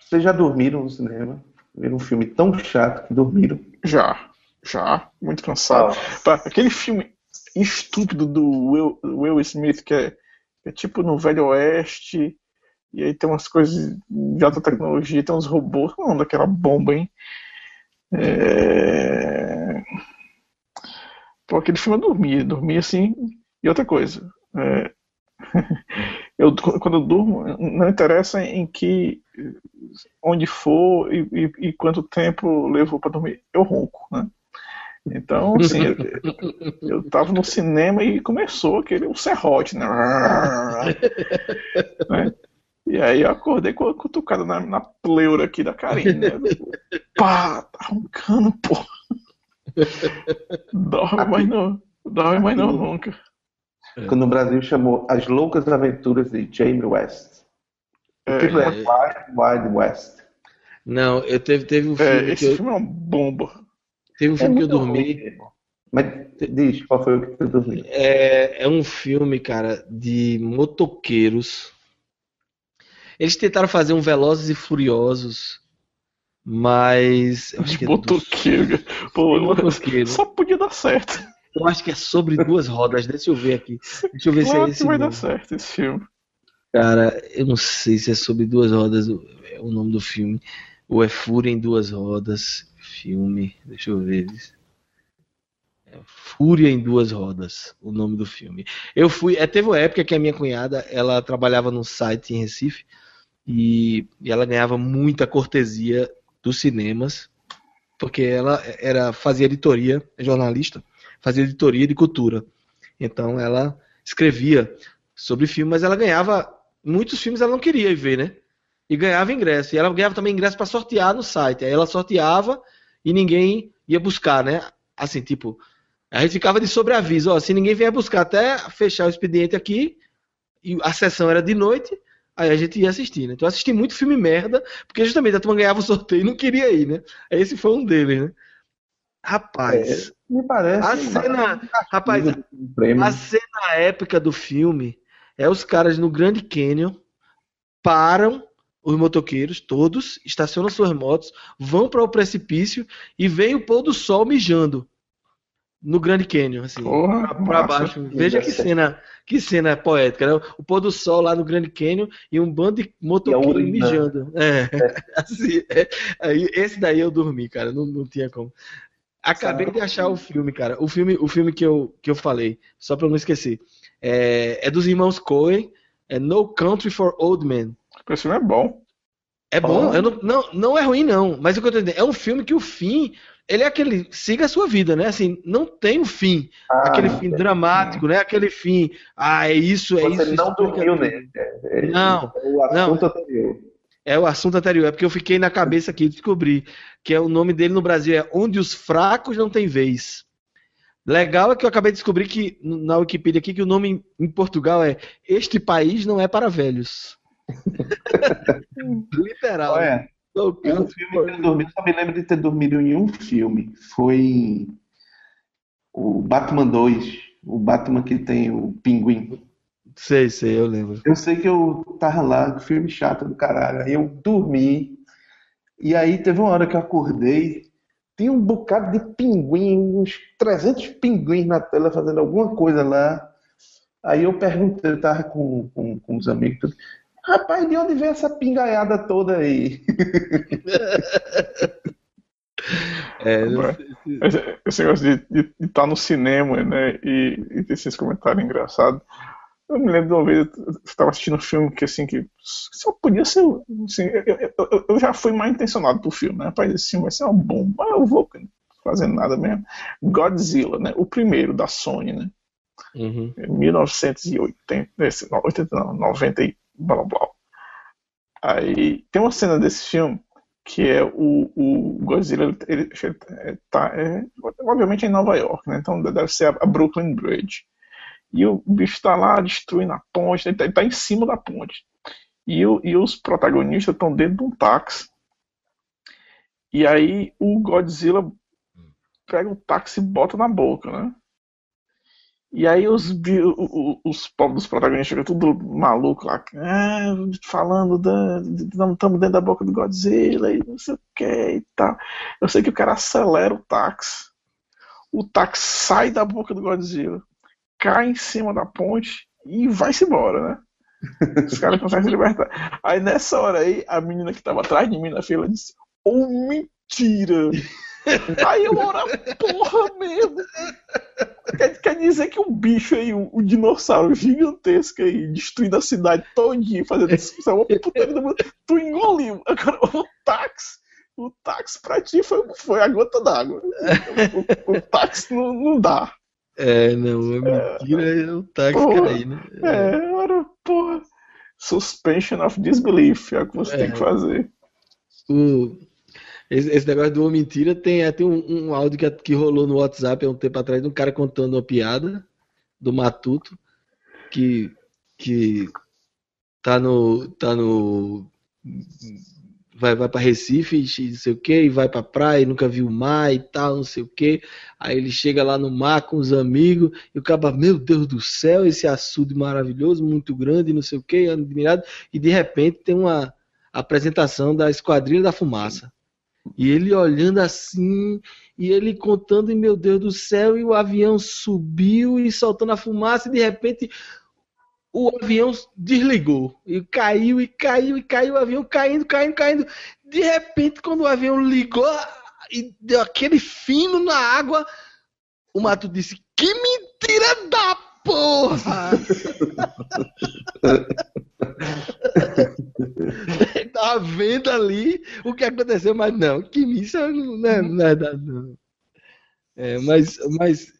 Vocês já dormiram no cinema? Viram um filme tão chato que dormiram? Já, já. Muito cansado. Ah. Aquele filme estúpido do Will, Will Smith, que é, é, tipo no Velho Oeste, e aí tem umas coisas de alta tecnologia, tem uns robôs. Não, daquela bomba, hein? É... Pô, aquele filme eu dormia, dormia assim. E outra coisa, é... eu, quando eu durmo, não interessa em que, onde for e, e, e quanto tempo levou para dormir, eu ronco, né? Então, assim, eu, eu tava no cinema e começou aquele o serrote, né? né? E aí eu acordei com a cutucada na, na pleura aqui da Karine, né? Pá, tá roncando, pô. Dorme, mas não. Dorme, mas não nunca. É. Quando o Brasil chamou As Loucas Aventuras de Jamie West. O que é, é Wild, Wild West? Não, eu teve, teve um é, filme. É, esse eu... filme é uma bomba. Teve um filme é que eu dormi. Ruim, mas diz, qual foi o que tu dormiu? É, é um filme, cara, de motoqueiros. Eles tentaram fazer um Velozes e Furiosos, mas. De motoqueiro. Pô, motoqueiro. Só podia dar certo. Eu acho que é sobre duas rodas. Deixa eu ver aqui. Deixa eu ver claro se é esse. Que vai dar certo esse filme. Cara, eu não sei se é sobre duas rodas é o nome do filme. Ou é Fúria em Duas Rodas. Filme. Deixa eu ver. É Fúria em Duas Rodas, o nome do filme. Eu fui. É, teve uma época que a minha cunhada ela trabalhava num site em Recife E, e ela ganhava muita cortesia dos cinemas, porque ela era fazia editoria, é jornalista, fazia editoria de cultura. Então ela escrevia sobre filme, mas ela ganhava muitos filmes ela não queria ver, né? E ganhava ingresso. E ela ganhava também ingresso para sortear no site. Aí ela sorteava e ninguém ia buscar, né? Assim, tipo, a gente ficava de sobreaviso, ó, se ninguém vier buscar até fechar o expediente aqui, e a sessão era de noite, aí a gente ia assistir, né? Então eu assisti muito filme merda, porque justamente a turma ganhava o sorteio e não queria ir, né? Esse foi um deles, né? Rapaz, é, me parece. A cena, rapaz, a cena épica do filme é os caras no Grand Canyon param os motoqueiros todos, estacionam suas motos, vão para o precipício e vem o pôr do sol mijando no Grand Canyon, assim, para baixo. Veja que cena, que cena poética, né? O pôr do sol lá no Grand Canyon e um bando de motoqueiros mijando. É, é. Assim, é. Aí, esse daí eu dormi, cara, não, não tinha como. Acabei Sabe? de achar o filme, cara. O filme, o filme que, eu, que eu falei, só para não esquecer. É, é, dos irmãos Coen, é No Country for Old Men. Esse filme é bom. É bom, não, não, não é ruim, não. Mas o que eu tô dizendo, é um filme que o fim, ele é aquele. Siga a sua vida, né? Assim, não tem o um fim. Ah, aquele fim é. dramático, né? Aquele fim. Ah, é isso, é Você isso. Você não dormiu nele. É, é, não. É o assunto não. anterior. É o assunto anterior. É porque eu fiquei na cabeça aqui e descobri que é o nome dele no Brasil é Onde os Fracos Não Têm Vez. Legal é que eu acabei de descobrir que na Wikipedia aqui que o nome em Portugal é Este País Não É Para Velhos. Literal. Olha, um filme que eu dormi, só me lembro de ter dormido em um filme. Foi o Batman 2. O Batman que tem o pinguim. Sei, sei, eu lembro. Eu sei que eu tava lá, filme chato do caralho. Aí eu dormi. E aí teve uma hora que eu acordei tinha um bocado de pinguim, uns 300 pinguins na tela fazendo alguma coisa lá. Aí eu perguntei, eu tava com, com, com os amigos, rapaz, de onde vem essa pingaiada toda aí? É, esse, esse negócio de estar tá no cinema, né, e, e ter esses comentários engraçados. Eu me lembro de uma vez, eu estava assistindo um filme que, assim, que só podia ser. Assim, eu, eu, eu, já fui mal intencionado pro filme, né? Rapaz, esse filme vai ser uma bomba, eu vou fazendo nada mesmo. Godzilla, né? O primeiro da Sony, né? Uhum. 1980, 80, não, 90 e blá blá. Aí tem uma cena desse filme que é o, o Godzilla, ele, ele, tá, é, obviamente é em Nova York, né? Então deve ser a Brooklyn Bridge. E o bicho está lá destruindo a ponte, ele está tá em cima da ponte. E, o, e os protagonistas estão dentro de um táxi. E aí o Godzilla pega o táxi e bota na boca, né? E aí os, os, os povos dos protagonistas ficam tudo maluco lá, ah, falando estamos dentro da boca do Godzilla e não sei o que e tal. Eu sei que o cara acelera o táxi. O táxi sai da boca do Godzilla cai em cima da ponte e vai-se embora, né? Os caras conseguem se libertar. Aí nessa hora aí, a menina que tava atrás de mim na fila disse: Oh, mentira! Aí eu ora, porra mesmo! Quer, quer, dizer que um bicho aí, um, um, dinossauro gigantesco aí, destruindo a cidade todinha, fazendo isso, é uma putaria do mundo. Tu engoliu. Agora, o táxi, o táxi pra ti foi, foi a gota d'água. O, o, o, táxi não, não dá. É, não, é mentira, é o táxi porra, cair, né? É, era, porra. Suspension of disbelief é o que você é. tem que fazer. O, esse, esse, negócio do mentira tem até um, um áudio que, que rolou no WhatsApp há um tempo atrás de um cara contando uma piada do Matuto que, que tá no. tá no vai, vai para Recife, não sei o que, e vai para praia, nunca viu mar e tal, não sei o que. Aí ele chega lá no mar com os amigos, e o cara, meu Deus do céu, esse açude maravilhoso, muito grande, não sei o que, admirado, e de repente tem uma apresentação da Esquadrilha da Fumaça. E ele olhando assim, e ele contando, e meu Deus do céu, e o avião subiu e soltando a fumaça, e de repente o avião desligou. E caiu, e caiu, e caiu, o avião caindo, caindo, caindo. De repente, quando o avião ligou e deu aquele fino na água, o Mato disse: Que mentira da porra! tava vendo ali o que aconteceu, mas não, que missa não é, não é verdade, não. É, mas, mas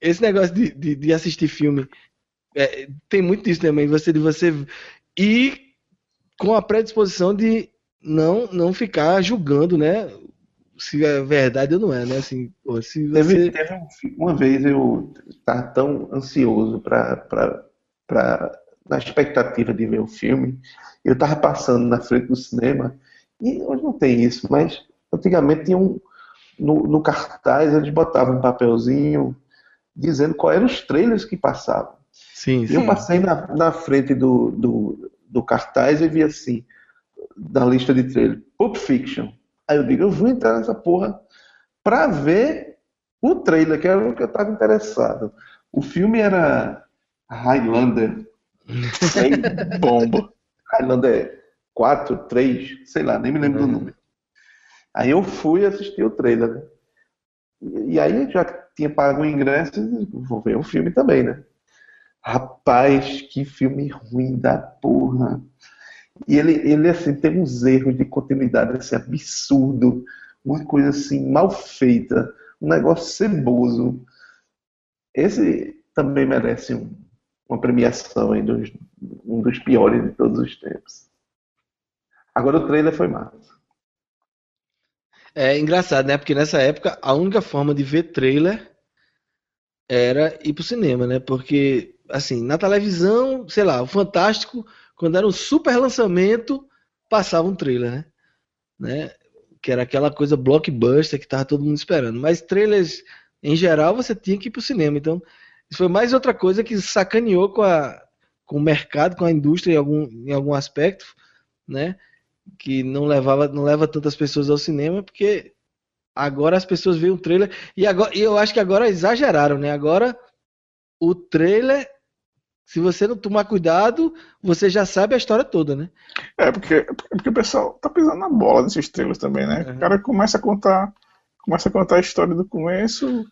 esse negócio de, de, de assistir filme é, tem muito disso também, você, de você ir com a predisposição de não, não ficar julgando, né? Se é verdade ou não é, né? Assim, pô, se você... teve, teve uma vez eu estava tão ansioso para na expectativa de ver o filme, eu estava passando na frente do cinema e hoje não tem isso, mas antigamente tinha um no, no cartaz eles botavam um papelzinho dizendo quais eram os trailers que passavam. Sim, sim. Eu passei na, na frente do, do, do cartaz e vi assim, na lista de trailer, Pulp Fiction. Aí eu digo, eu vou entrar nessa porra pra ver o trailer, que era o que eu tava interessado. O filme era Highlander. Bomba. Highlander 4, 3, sei lá, nem me lembro do número. Aí eu fui assistir o trailer, né? E aí já tinha pago o ingresso, vou ver o filme também, né? Rapaz, que filme ruim da porra. E ele, ele assim, tem uns erros de continuidade assim, absurdo, uma coisa assim, mal feita, um negócio ceboso. Esse também merece um, uma premiação aí dos, um dos piores de todos os tempos. Agora o trailer foi massa. É engraçado, né? Porque nessa época a única forma de ver trailer era ir pro cinema, né? Porque, assim, na televisão, sei lá, o Fantástico, quando era um super lançamento, passava um trailer, né? né? Que era aquela coisa blockbuster que tava todo mundo esperando. Mas trailers, em geral, você tinha que ir pro cinema. Então, isso foi mais outra coisa que sacaneou com, a, com o mercado, com a indústria em algum, em algum aspecto, né? que não levava, não leva tantas pessoas ao cinema, porque agora as pessoas veem o trailer e agora e eu acho que agora exageraram, né? Agora o trailer, se você não tomar cuidado, você já sabe a história toda, né? É porque, porque o pessoal tá pisando na bola nesses trailers também, né? Uhum. O cara começa a contar, começa a contar a história do começo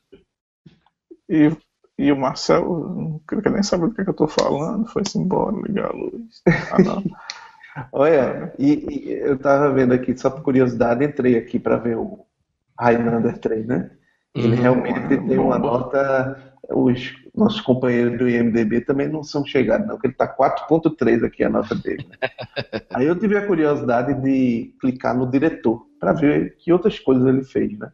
e e o Marcelo, não quero nem saber do que, é que eu tô falando, foi-se embora, ligar a luz. Ah, não. Olha, e, e eu tava vendo aqui, só por curiosidade, entrei aqui para ver o Highlander 3, né? Ele uhum. realmente tem uma nota. Os nossos companheiros do IMDB também não são chegados, não, porque ele tá 4.3 aqui a nota dele. Aí eu tive a curiosidade de clicar no diretor para ver que outras coisas ele fez, né?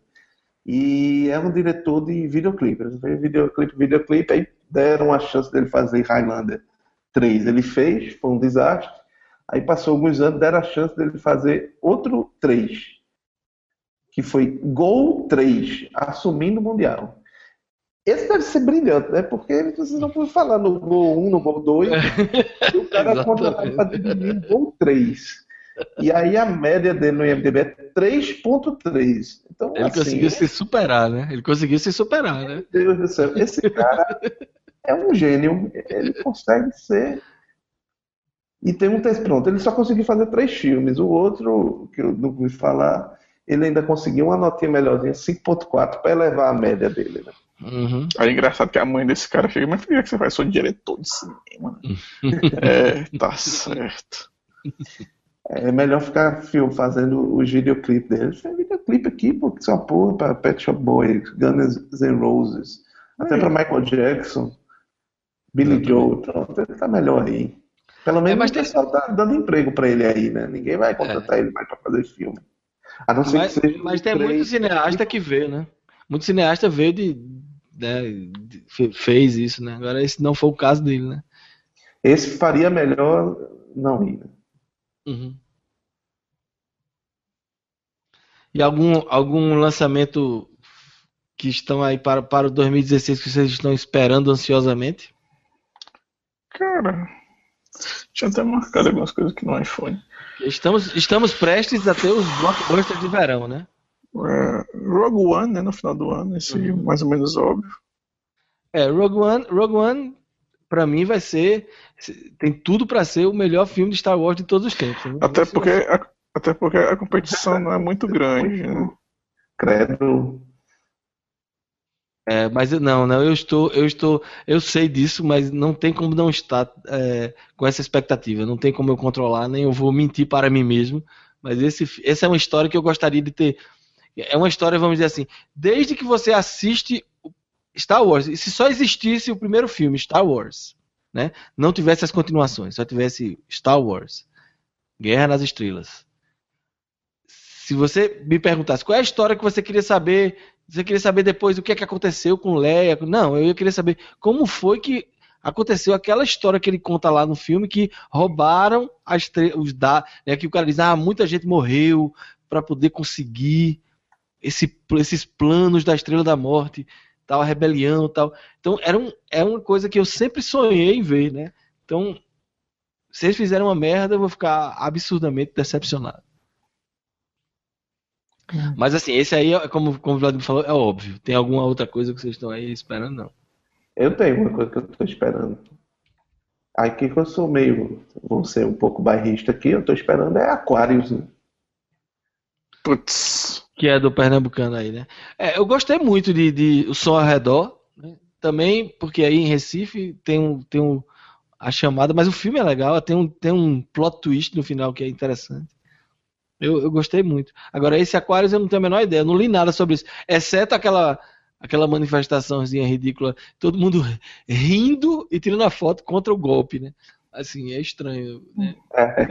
E é um diretor de videoclipe. Videoclipe, videoclipe, aí deram a chance dele fazer Highlander 3. Ele fez, foi um desastre. Aí passou alguns anos, deram a chance dele fazer outro 3, que foi Gol 3, assumindo o Mundial. Esse deve ser brilhante, né? Porque vocês não podem falar no Gol 1, no Gol 2, e o cara contratado para dividir no Gol 3. E aí a média dele no IMDB é 3.3. Então, ele assim, conseguiu se superar, né? Ele conseguiu se superar, né? Meu Deus do céu, esse cara é um gênio. Ele consegue ser e tem um texto pronto. Ele só conseguiu fazer três filmes. O outro, que eu não vou falar, ele ainda conseguiu uma notinha melhorzinha, 5.4, para elevar a média dele. Né? Uhum. Aí é engraçado que a mãe desse cara chega, mas filha, que você faz? Sou diretor de cinema. é, tá certo. É melhor ficar filme, fazendo os videoclipes dele. Faz videoclipe aqui, pô, que só porra pra Pet Shop Boys, Guns N' Roses, até é. pra Michael Jackson, Billy Joel, pronto, ele tá melhor aí. Pelo menos é, mas o pessoal tem... tá dando emprego para ele aí, né? Ninguém vai contratar é. ele mais para fazer filme. A não ser mas, que seja mas tem três... muito cineasta que veio, né? Muito cineasta veio de, né, fez isso, né? Agora esse não foi o caso dele, né? Esse faria melhor não ir. Né? Uhum. E algum, algum lançamento que estão aí para, para o 2016 que vocês estão esperando ansiosamente? Cara, tinha até marcado algumas coisas aqui no iPhone. Estamos, estamos prestes a ter os blockbusters de verão, né? É, Rogue One, né, no final do ano, esse uhum. mais ou menos óbvio. É, Rogue One, Rogue One para mim vai ser tem tudo para ser o melhor filme de Star Wars de todos os tempos. Né? Até porque a, até porque a competição não é muito grande, né? Credo. É, mas não, não, eu estou, eu estou, eu sei disso, mas não tem como não estar é, com essa expectativa. Não tem como eu controlar, nem eu vou mentir para mim mesmo. Mas esse, essa é uma história que eu gostaria de ter. É uma história, vamos dizer assim, desde que você assiste Star Wars, e se só existisse o primeiro filme, Star Wars, né, não tivesse as continuações, só tivesse Star Wars, Guerra nas Estrelas. Se você me perguntasse qual é a história que você queria saber você queria saber depois o que, é que aconteceu com Leia. Não, eu queria saber como foi que aconteceu aquela história que ele conta lá no filme que roubaram as os dados. Né, que o cara diz, ah, muita gente morreu para poder conseguir esse, esses planos da Estrela da Morte, tal, a rebelião tal. Então, era, um, era uma coisa que eu sempre sonhei em ver, né? Então, se eles fizerem uma merda, eu vou ficar absurdamente decepcionado. É. Mas assim, esse aí, como, como o Vladimir falou, é óbvio. Tem alguma outra coisa que vocês estão aí esperando, não? Eu tenho uma coisa que eu estou esperando. Aqui que eu sou meio, vou ser um pouco bairrista aqui, eu estou esperando é Aquarius. Né? Putz. Que é do Pernambucano aí, né? É, eu gostei muito de, de O Som ao Redor, né? também porque aí em Recife tem um, tem um a chamada, mas o filme é legal, tem um, tem um plot twist no final que é interessante. Eu, eu gostei muito. Agora, esse Aquarius eu não tenho a menor ideia, eu não li nada sobre isso, exceto aquela aquela manifestaçãozinha ridícula, todo mundo rindo e tirando a foto contra o golpe, né? Assim, é estranho, né? É,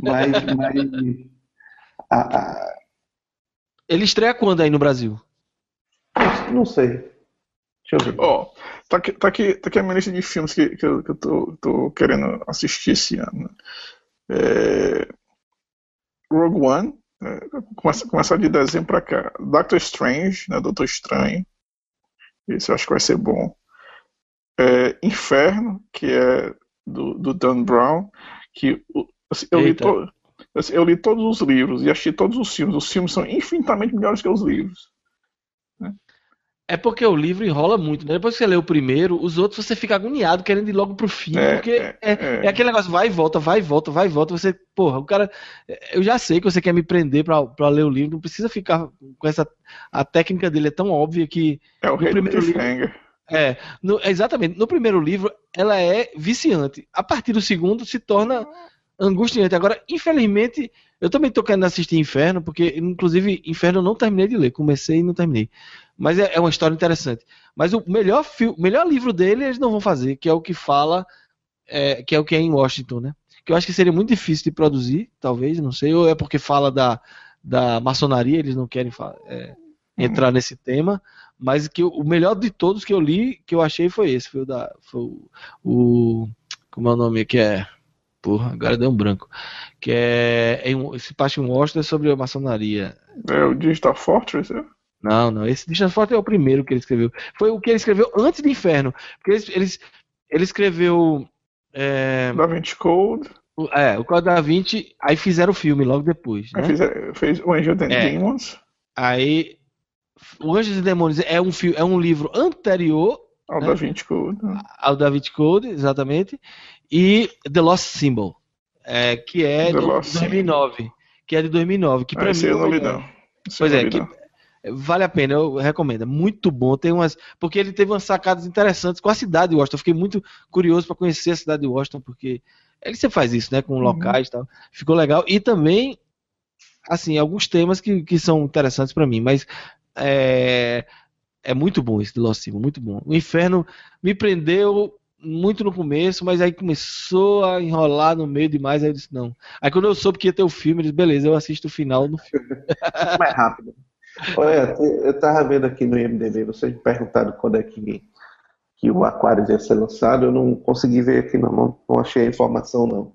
mas, mas a, a... ele estreia quando aí no Brasil? Não sei. Deixa eu ver. Ó, oh, tá, aqui, tá, aqui, tá aqui a minha lista de filmes que, que, eu, que eu tô, tô querendo assistir esse ano. É, Rogue One, né, começa, começar de dezembro pra cá. Doctor Strange, né, Doutor Estranho. Esse eu acho que vai ser bom. É, Inferno, que é do, do Dan Brown, que assim, eu, li to, assim, eu li todos os livros e achei todos os filmes. Os filmes são infinitamente melhores que os livros. É porque o livro enrola muito, né? Depois que você lê o primeiro, os outros você fica agoniado, querendo ir logo pro fim, é, porque é, é, é, é, aquele negócio, vai e volta, vai e volta, vai e volta. Você, porra, o cara. Eu já sei que você quer me prender pra, pra ler o livro, não precisa ficar com essa. A técnica dele é tão óbvia que. É o rei do livro, É, no, exatamente. No primeiro livro, ela é viciante. A partir do segundo, se torna angustiante. Agora, infelizmente, eu também tô querendo assistir Inferno, porque, inclusive, Inferno eu não terminei de ler. Comecei e não terminei. Mas é, é uma história interessante. Mas o melhor, filme, melhor livro dele eles não vão fazer, que é o que fala, é, que é o que é em Washington, né? Que eu acho que seria muito difícil de produzir, talvez, não sei, ou é porque fala da, da maçonaria, eles não querem é, entrar nesse tema, mas que o melhor de todos que eu li, que eu achei foi esse, foi o da, foi o, o como é o nome que é, porra, agora deu um branco, que é em, esse parte em Washington é sobre a maçonaria. É o Digital Fortress, é? Não, não. Esse Digital Forte é o primeiro que ele escreveu. Foi o que ele escreveu antes do Inferno. Porque ele, ele, ele escreveu. É, da Vinci Code. É, o Código da Vinci, aí fizeram o filme logo depois. Né? Fez o Angel and é. Demons. Aí. O Anjos e Demônios é um, é um livro anterior. Ao né? Da Vinci Code. Ao Da Vinci Code, exatamente. E The Lost Symbol, é, que é The de 2009. Symbol. Que é de 2009. Que ah, mim, eu não li, não. Pois é, que, Vale a pena, eu recomendo. É muito bom. Tem umas. Porque ele teve umas sacadas interessantes com a cidade de Washington. Eu fiquei muito curioso para conhecer a cidade de Washington, porque ele sempre faz isso, né? Com uhum. locais e tal. Ficou legal. E também, assim, alguns temas que, que são interessantes para mim. Mas é, é muito bom esse de Lost Cima, muito bom. O Inferno me prendeu muito no começo, mas aí começou a enrolar no meio demais. Aí eu disse, não. Aí quando eu soube que ia ter o filme, eu disse, beleza, eu assisto o final no filme. Mais rápido. Olha, eu estava vendo aqui no IMDB, vocês me perguntaram quando é que, que o Aquarius ia ser lançado, eu não consegui ver aqui, não, não, não achei a informação não.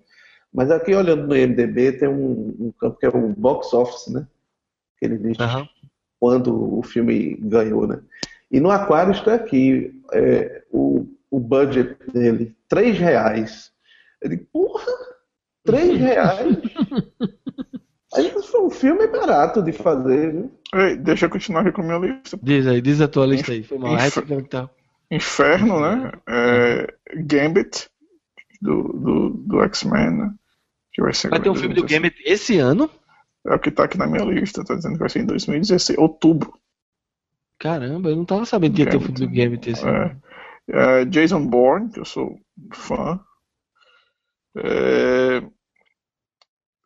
Mas aqui olhando no IMDB tem um, um campo que é o box office, né? Que ele diz uhum. quando o filme ganhou, né? E no Aquarius está aqui é, o, o budget dele, 3 reais. Ele, porra, 3 reais? Aí o filme é barato de fazer, viu? Ei, deixa eu continuar aqui com a minha lista. Diz aí, diz a tua lista aí. Foi mal. Infer... Inferno, né? É... Gambit, do, do, do X-Men, né? Que vai ser vai ter um filme do Gambit esse ano? É o que tá aqui na minha lista, tá dizendo que vai ser em 2016, outubro. Caramba, eu não tava sabendo que ia ter o filme do Gambit esse ano. É, Jason Bourne, que eu sou fã. É,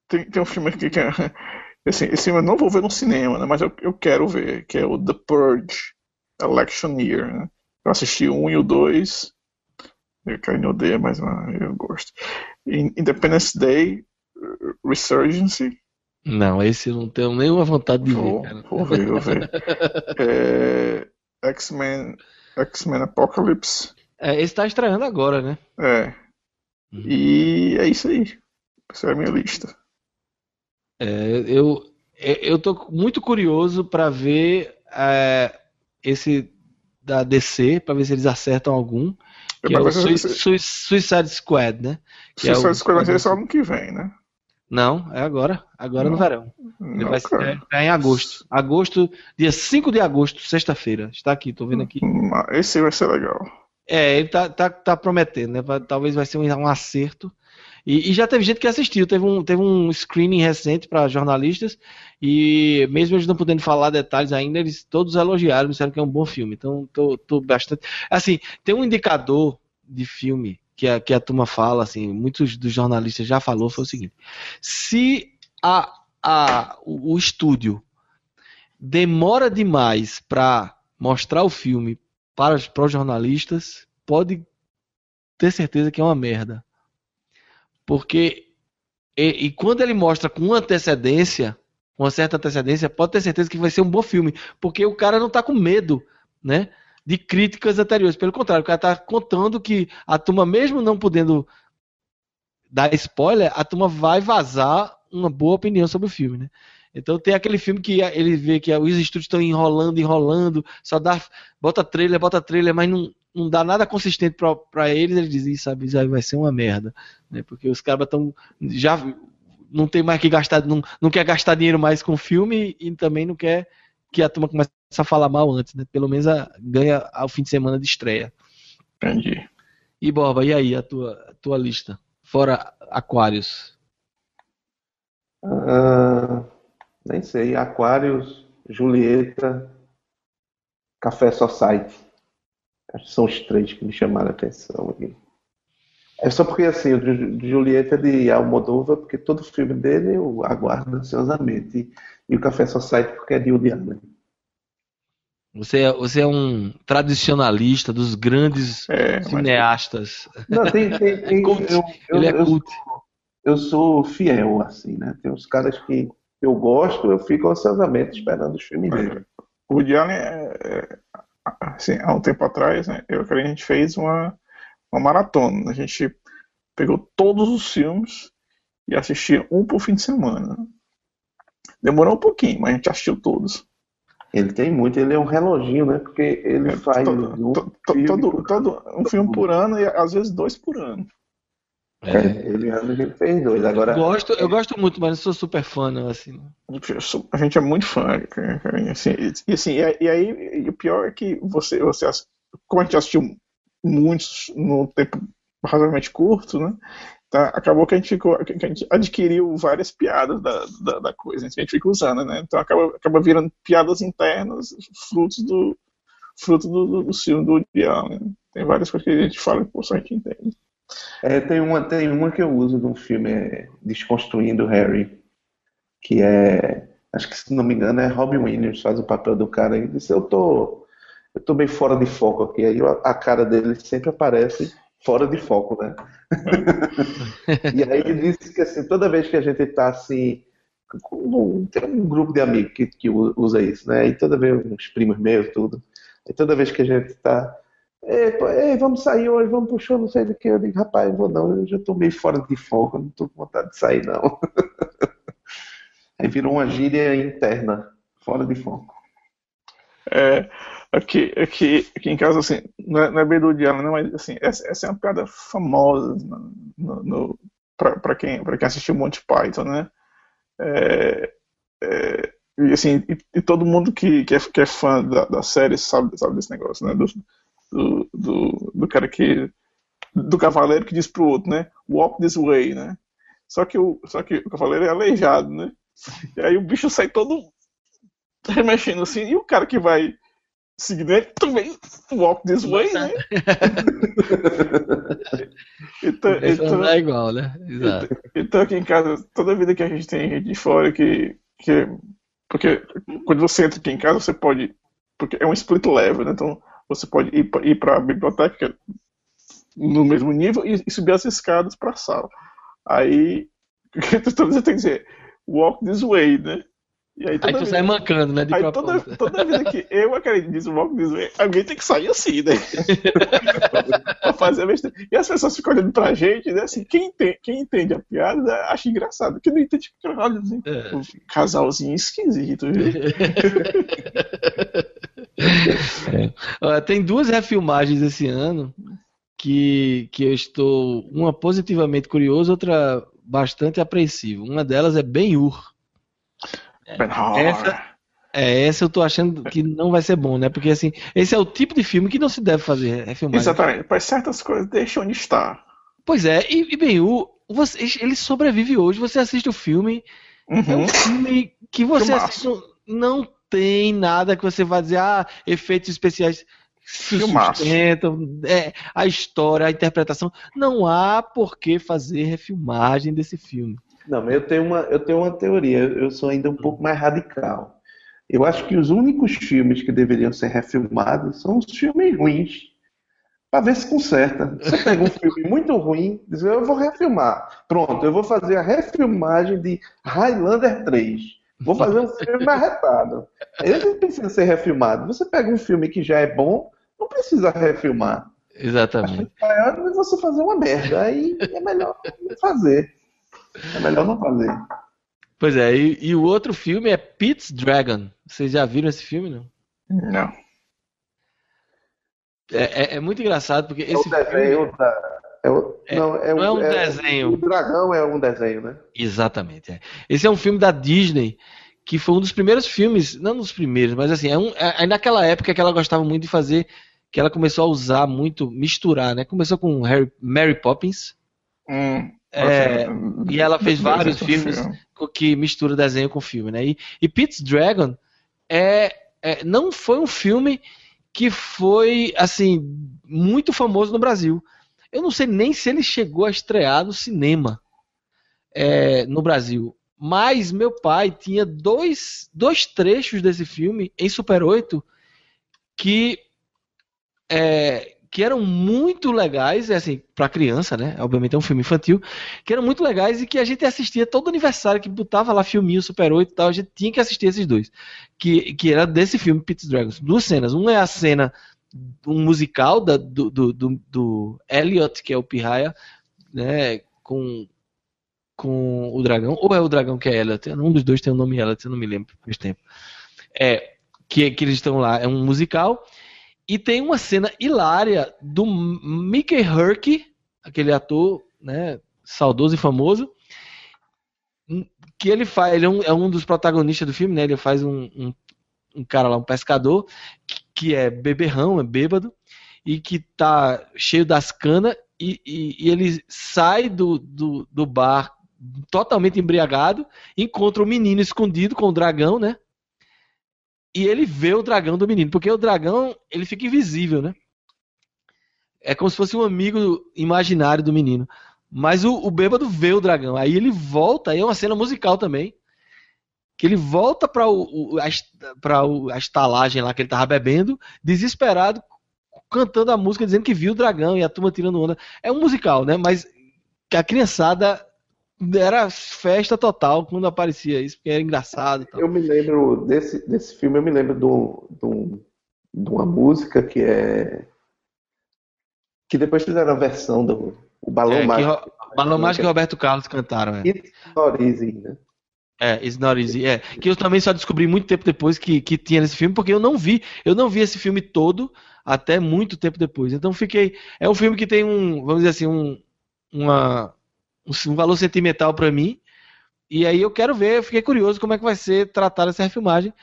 tem, tem um filme aqui que é. Assim, esse filme eu não vou ver no cinema, né, mas eu, eu quero ver, que é o The Purge Election Year. Né? Eu assisti o 1 e o 2. Eu no odeia, mas ah, eu gosto. Independence Day Resurgency. Não, esse eu não tenho nenhuma vontade de vou, ver. Cara. Vou ver, vou ver. é, X-Men X-Men Apocalypse. É, esse tá estreando agora, né? É. Uhum. E é isso aí. Essa é a minha lista. É, eu, é, eu tô muito curioso para ver é, esse da DC, para ver se eles acertam algum. Que é o Suicide Squad, né? Que Suicide é o, Squad vai ser só ano que vem, né? Não, é agora. Agora não, no verão. Ele não, vai ser é, em agosto. Agosto, dia 5 de agosto, sexta-feira. Está aqui, tô vendo aqui. Esse vai ser legal. É, ele tá, tá, tá prometendo, né? Talvez vai ser um, um acerto. E, e, já teve gente que assistiu. Teve um, teve um screening recente para jornalistas. E mesmo eles não podendo falar detalhes ainda, eles todos elogiaram, disseram que é um bom filme. Então, tô, tô bastante. Assim, tem um indicador de filme que a, que a turma fala, assim, muitos dos jornalistas já falou, foi o seguinte: se a, a, o, o estúdio demora demais para mostrar o filme para, para os jornalistas, pode ter certeza que é uma merda. Porque e, e, quando ele mostra com antecedência, com uma certa antecedência, pode ter certeza que vai ser um bom filme, porque o cara não está com medo, né? De críticas anteriores. Pelo contrário, o cara está contando que a turma, mesmo não podendo dar spoiler, a turma vai vazar uma boa opinião sobre o filme, né? Então tem aquele filme que ele vê que os estúdios estão enrolando, enrolando, só dá, bota trailer, bota trailer, mas não, não dá nada consistente para eles, ele diz, isso, sabe, vai ser uma merda, né? Porque os caras estão já não tem mais que gastar, não, não quer gastar dinheiro mais com filme e também não quer que a turma comece a falar mal antes, né? Pelo menos a, ganha ao fim de semana de estreia. Entendi. E Borba, e aí a tua, a tua lista? Fora Aquários. Uh, nem sei. Aquários, Julieta, Café Society. Acho que são os três que me chamaram a atenção aqui. É só porque assim, o de Julieta é de Almodóvar, porque todo filme dele eu aguardo ansiosamente. E o Café Society porque é de Woody Allen. Você é, você é um tradicionalista dos grandes é, cineastas. Não, tem, tem, tem eu, Ele é cult. Eu, eu sou fiel, assim, né? Tem uns caras que eu gosto, eu fico ansiosamente esperando os filmes dele. O Woody Allen, é, é, assim, há um tempo atrás, né, eu a gente fez uma, uma maratona. A gente pegou todos os filmes e assistia um por fim de semana. Demorou um pouquinho, mas a gente assistiu todos. Ele tem muito, ele é um reloginho, né? Porque ele é, faz todo, um, filme todo, todo, um filme por ano e às vezes dois por ano. É, ele, ele fez dois. Agora, gosto, eu gosto muito, mas não sou super fã, não, assim. A gente é muito fã, assim, e, assim, e, e aí e o pior é que você, você, como a gente assistiu muitos no tempo razoavelmente curto, né? Tá, acabou que a gente ficou, que a gente adquiriu várias piadas da, da, da coisa, a gente fica usando, né? Então acaba, acaba virando piadas internas, frutos do fruto do, do, do filme do né? Tem várias coisas que a gente fala que só a gente entende. É, tem uma, tem uma que eu uso de um filme é, Desconstruindo Harry, que é, acho que se não me engano é Robin Williams faz o papel do cara e disse, eu tô, eu tô bem fora de foco aqui, aí a cara dele sempre aparece fora de foco, né? e aí ele disse que assim, toda vez que a gente está assim, tem um grupo de amigos que, que usa isso, né? E toda vez, uns primos meus, tudo. E toda vez que a gente está Ei, vamos sair hoje, vamos pro show, não sei do que. Eu digo, rapaz, vou não, eu já tô meio fora de foco, não tô com vontade de sair, não. Aí virou uma gíria interna, fora de foco. É, Aqui, aqui, aqui em casa, assim, não é, não é bem do Diana, não, mas assim, essa, essa é uma piada famosa no, no, para quem, quem assistiu Monty Python, né? É, é, e, assim, e, e, todo mundo que, que, é, que é fã da, da série sabe, sabe desse negócio, né? Do, do, do, do cara que. Do cavaleiro que diz pro outro, né? Walk this way, né? Só que o, só que o cavaleiro é aleijado, né? E aí o bicho sai todo remexendo assim, e o cara que vai seguindo ele, também walk this way, né? então, então, é igual, né? Exato. Então, então, aqui em casa, toda vida que a gente tem gente de fora que, que. Porque quando você entra aqui em casa, você pode. Porque é um split level, né? Então você pode ir, ir para a biblioteca no mesmo nível e, e subir as escadas para a sala. Aí, toda vez tem que dizer walk this way, né? E aí, aí tu sai mancando, né? De aí toda, toda vida que eu acredito nisso, walk this way, alguém tem que sair assim, né? pra fazer a besteira. E as pessoas ficam olhando pra gente, né? Assim, quem, entende, quem entende a piada né, acha engraçado. Quem não entende, fica olha assim, é. um casalzinho esquisito, viu? É. Tem duas refilmagens esse ano que, que eu estou, uma positivamente curioso, outra bastante apreensivo. Uma delas é Ben-Hur. Essa, é, essa eu tô achando que não vai ser bom, né? Porque assim, esse é o tipo de filme que não se deve fazer refilmagem. Exatamente, para certas coisas deixa onde está. Pois é, e, e bem, o, você, ele sobrevive hoje, você assiste o filme, uhum. é um filme que você assiste, não tem nada que você vá dizer, ah, efeitos especiais sustentam, é, a história, a interpretação. Não há por que fazer refilmagem desse filme. Não, mas eu tenho uma, eu tenho uma teoria, eu sou ainda um pouco mais radical. Eu acho que os únicos filmes que deveriam ser refilmados são os filmes ruins. Para ver se conserta. Você pega um filme muito ruim, diz, eu vou refilmar. Pronto, eu vou fazer a refilmagem de Highlander 3. Vou fazer um filme arretado. Ele precisa ser refilmado. Você pega um filme que já é bom, não precisa refilmar. Exatamente. É você fazer uma merda. Aí é melhor fazer. É melhor não fazer. Pois é, e, e, o outro filme é Pete's Dragon. Vocês já viram esse filme, não? Não. É, é, é muito engraçado porque é esse desenho filme... da... É, é, não, é, não é um é desenho. O dragão é um desenho, né? Exatamente. É. Esse é um filme da Disney que foi um dos primeiros filmes, não dos primeiros, mas assim, é, um, é naquela época que ela gostava muito de fazer, que ela começou a usar muito, misturar, né? Começou com Harry, Mary Poppins. Hum. É, e ela fez vários filmes que mistura desenho com filme, né? E, e Pete's Dragon é, é, não foi um filme que foi assim muito famoso no Brasil. Eu não sei nem se ele chegou a estrear no cinema é, no Brasil. Mas meu pai tinha dois, dois trechos desse filme em Super 8 que é, que eram muito legais, é assim, para criança, né? Obviamente é um filme infantil, que eram muito legais e que a gente assistia todo aniversário que botava lá filminho Super 8 e tal, a gente tinha que assistir esses dois. Que, que era desse filme Pete's Dragons. Duas cenas. Uma é a cena um musical da, do, do, do, do Elliot, que é o Pirraia, né, com, com o dragão, ou é o dragão que é Elliot? Um dos dois tem o nome Elliot, eu não me lembro faz tempo. É, que, que eles estão lá, é um musical, e tem uma cena hilária do Mickey Herc, aquele ator, né, saudoso e famoso, que ele faz, ele é um, é um dos protagonistas do filme, né? Ele faz um, um, um cara lá, um pescador, que, que, é beberrão, é bêbado, e que tá cheio das canas, e, e, e, ele sai do, do, do bar totalmente embriagado, encontra o um menino escondido com o dragão, né? E ele vê o dragão do menino, porque o dragão ele fica invisível, né? É como se fosse um amigo imaginário do menino. Mas o, o bêbado vê o dragão. Aí ele volta, aí é uma cena musical também. Que ele volta para o, o, a, o, a estalagem lá que ele tava bebendo, desesperado, cantando a música, dizendo que viu o dragão e a turma tirando onda. É um musical, né? Mas que a criançada era festa total quando aparecia isso, porque era engraçado. Eu me lembro desse, desse filme, eu me lembro de, de uma música que é. Que depois fizeram a versão do o Balão é, Mágico. Balão Mágico e Roberto Carlos cantaram. É. It's not easy, né? É, It's Not Easy. É, que eu também só descobri muito tempo depois que, que tinha nesse filme, porque eu não vi, eu não vi esse filme todo até muito tempo depois. Então fiquei. É um filme que tem um, vamos dizer assim, um, uma, um valor sentimental para mim. E aí eu quero ver, eu fiquei curioso como é que vai ser tratada essa refilmagem.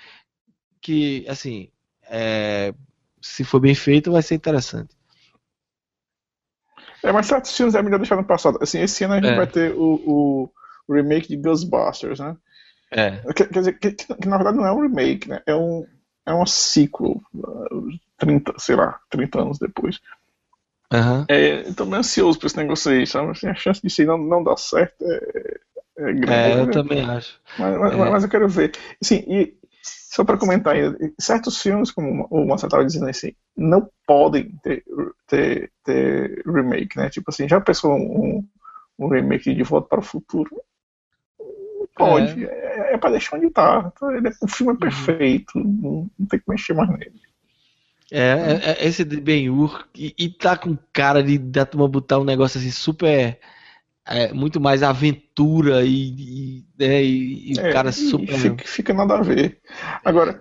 Que, assim, é, se for bem feito, vai ser interessante. É, mas certos filmes é melhor deixar no passado. Assim, esse ano a gente é. vai ter o, o, remake de Ghostbusters, né? É. Quer, quer dizer, que, que, na verdade não é um remake, né? É um, é uma sequel, 30, sei lá, 30 anos depois. Aham. É, eu tô meio ansioso pra esse negócio aí, sabe? Assim, a chance de não, não dar certo é, é grande. É, eu né? também acho. Mas, mas- É. mas eu quero ver. Assim, e só para comentar ainda, certos filmes, como o Marcelo estava dizendo assim, não podem ter, ter, ter remake, né? Tipo assim, já pensou um, um remake de Volta para o Futuro? Não Pode. É, é para deixar onde tá. Ele é- O filme Uhum. é perfeito, não, não tem que mexer mais nele. É, é- é esse de Ben-Hur e, e tá com cara de da turma botar um negócio assim super é, muito mais aventura e, e, né, e- e o É, cara super fica, fica nada a ver. Agora,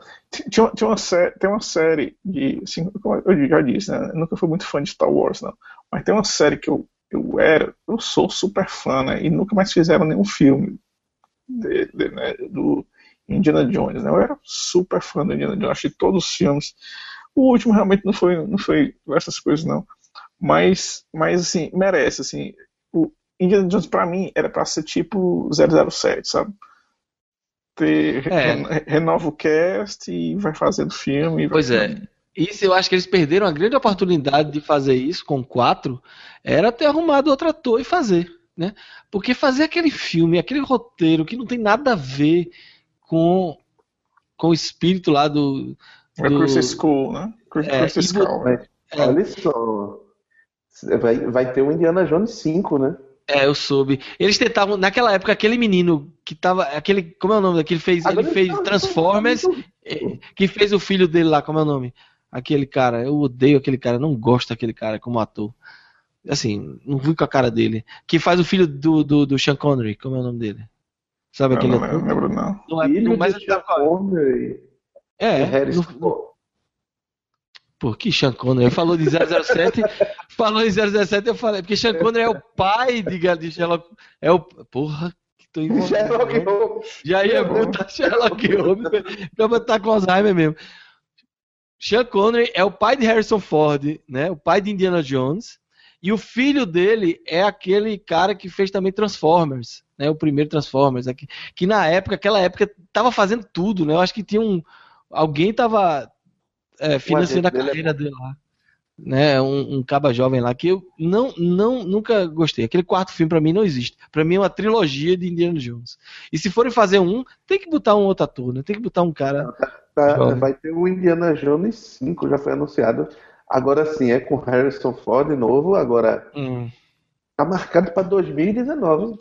tinha, tinha uma sé- tem uma série de. Assim, eu já disse, né? Eu nunca fui muito fã de Star Wars, não. Mas tem uma série que eu, eu era, eu sou super fã, né? E nunca mais fizeram nenhum filme de- de- né, do Indiana Jones, né? Eu era super fã do Indiana Jones, achei todos os filmes. O último realmente não foi, não foi essas coisas, não. Mas, mas assim, merece, assim. O Indiana Jones, pra mim, era pra ser tipo 007, sabe? Ter, É. ren- renova o cast e vai fazendo filme. e vai Pois é. Isso eu acho que eles perderam a grande oportunidade de fazer isso com quatro, era ter arrumado outro ator e fazer, né? Porque fazer aquele filme, aquele roteiro que não tem nada a ver com, com o espírito lá do. Do- Crystal School, né? Cry- É, Skull. Mas, É. olha só. Vai, vai ter o Indiana Jones 5, né? É, eu soube. Eles tentavam, naquela época, aquele menino que tava. Aquele. Como é o nome daquele? Fez, ele fez tá- Transformers, eh, que fez o filho dele lá, como é o nome? Aquele cara, eu odeio aquele cara, não gosto daquele cara como ator. Assim, não vi com a cara dele. Que faz o filho do, do, do Sean Connery, como é o nome dele? Sabe Não, aquele não, lembro, não. Não é, Filho não, mas do tá Sean Connery É, Harrison no- Ford. Pô, que Sean Connery? Falou de 007, falou em 007, eu falei, porque Sean Connery é o pai de, de Sherlock. É o. Porra, que tô Sherlock envolvido. Holmes. Já ia botar Sherlock Holmes pra botar com Alzheimer mesmo. Sean Connery é o pai de Harrison Ford, né? O pai de Indiana Jones. E o filho dele é aquele cara que fez também Transformers, né? O primeiro Transformers, aqui, que na época, aquela época, tava fazendo tudo, né? Eu acho que tinha um alguém tava é, financiando a dele é carreira dele lá, né? Um, um caba jovem lá que eu não, não, nunca gostei. Aquele quarto filme pra mim não existe. Pra mim é uma trilogia de Indiana Jones. E se forem fazer um, tem que botar um outro ator, né? Tem que botar um cara. Tá, Jovem. vai ter o Indiana Jones 5, já foi anunciado. Agora sim, é com Harrison Ford de novo. Agora Hum, tá marcado para 2019.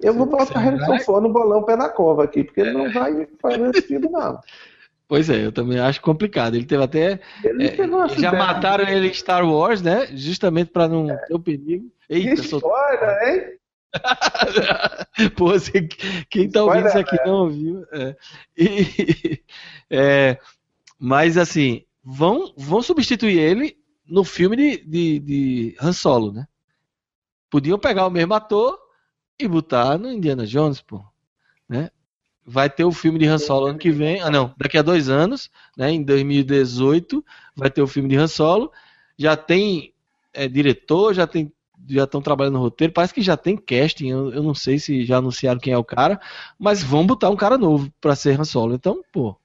Eu vou botar? Harrison Ford no bolão pé na cova aqui, porque ele não vai fazer esse filme, não. Pois é, eu também acho complicado. Ele teve até. Ele é, já mataram ele em Star Wars, né? Justamente pra não ter o perigo. Que Eita, sou... hein? Pô, você- quem tá ouvindo isso aqui não ouviu. É. E- é, mas assim, vão, vão substituir ele no filme de, de, de Han Solo, né? Podiam pegar o mesmo ator e botar no Indiana Jones, pô. Né? Vai ter o filme de Han Solo ano que vem. Ah, não, daqui a dois anos, né? Em 2018, vai ter o filme de Han Solo. Já tem é, diretor, já tem já estão trabalhando no roteiro, parece que já tem casting, eu, eu não sei se já anunciaram quem é o cara, mas vão botar um cara novo pra ser Han Solo. Então, pô,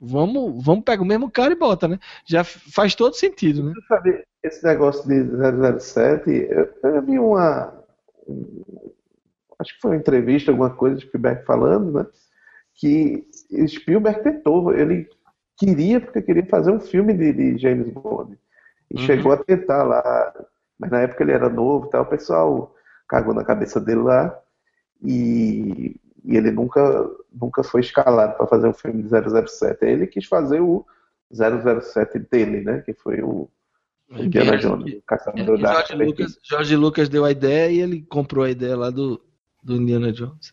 vamos, vamos pegar o mesmo cara e bota, né? Já faz todo sentido, né? Sabe, esse negócio de 007, eu, eu vi uma. Acho que foi uma entrevista, alguma coisa de Spielberg falando, né? Que Spielberg tentou, ele queria, porque queria fazer um filme de, de James Bond. E Uhum. chegou a tentar lá, mas na época ele era novo e tal, o pessoal cagou na cabeça dele lá. E, e ele nunca, nunca foi escalado para fazer um filme de 007. Aí ele quis fazer o 007 dele, né? Que foi o Indiana Jones, o caçador da George, Lucas, George Lucas deu a ideia e ele comprou a ideia lá do, do Indiana Jones.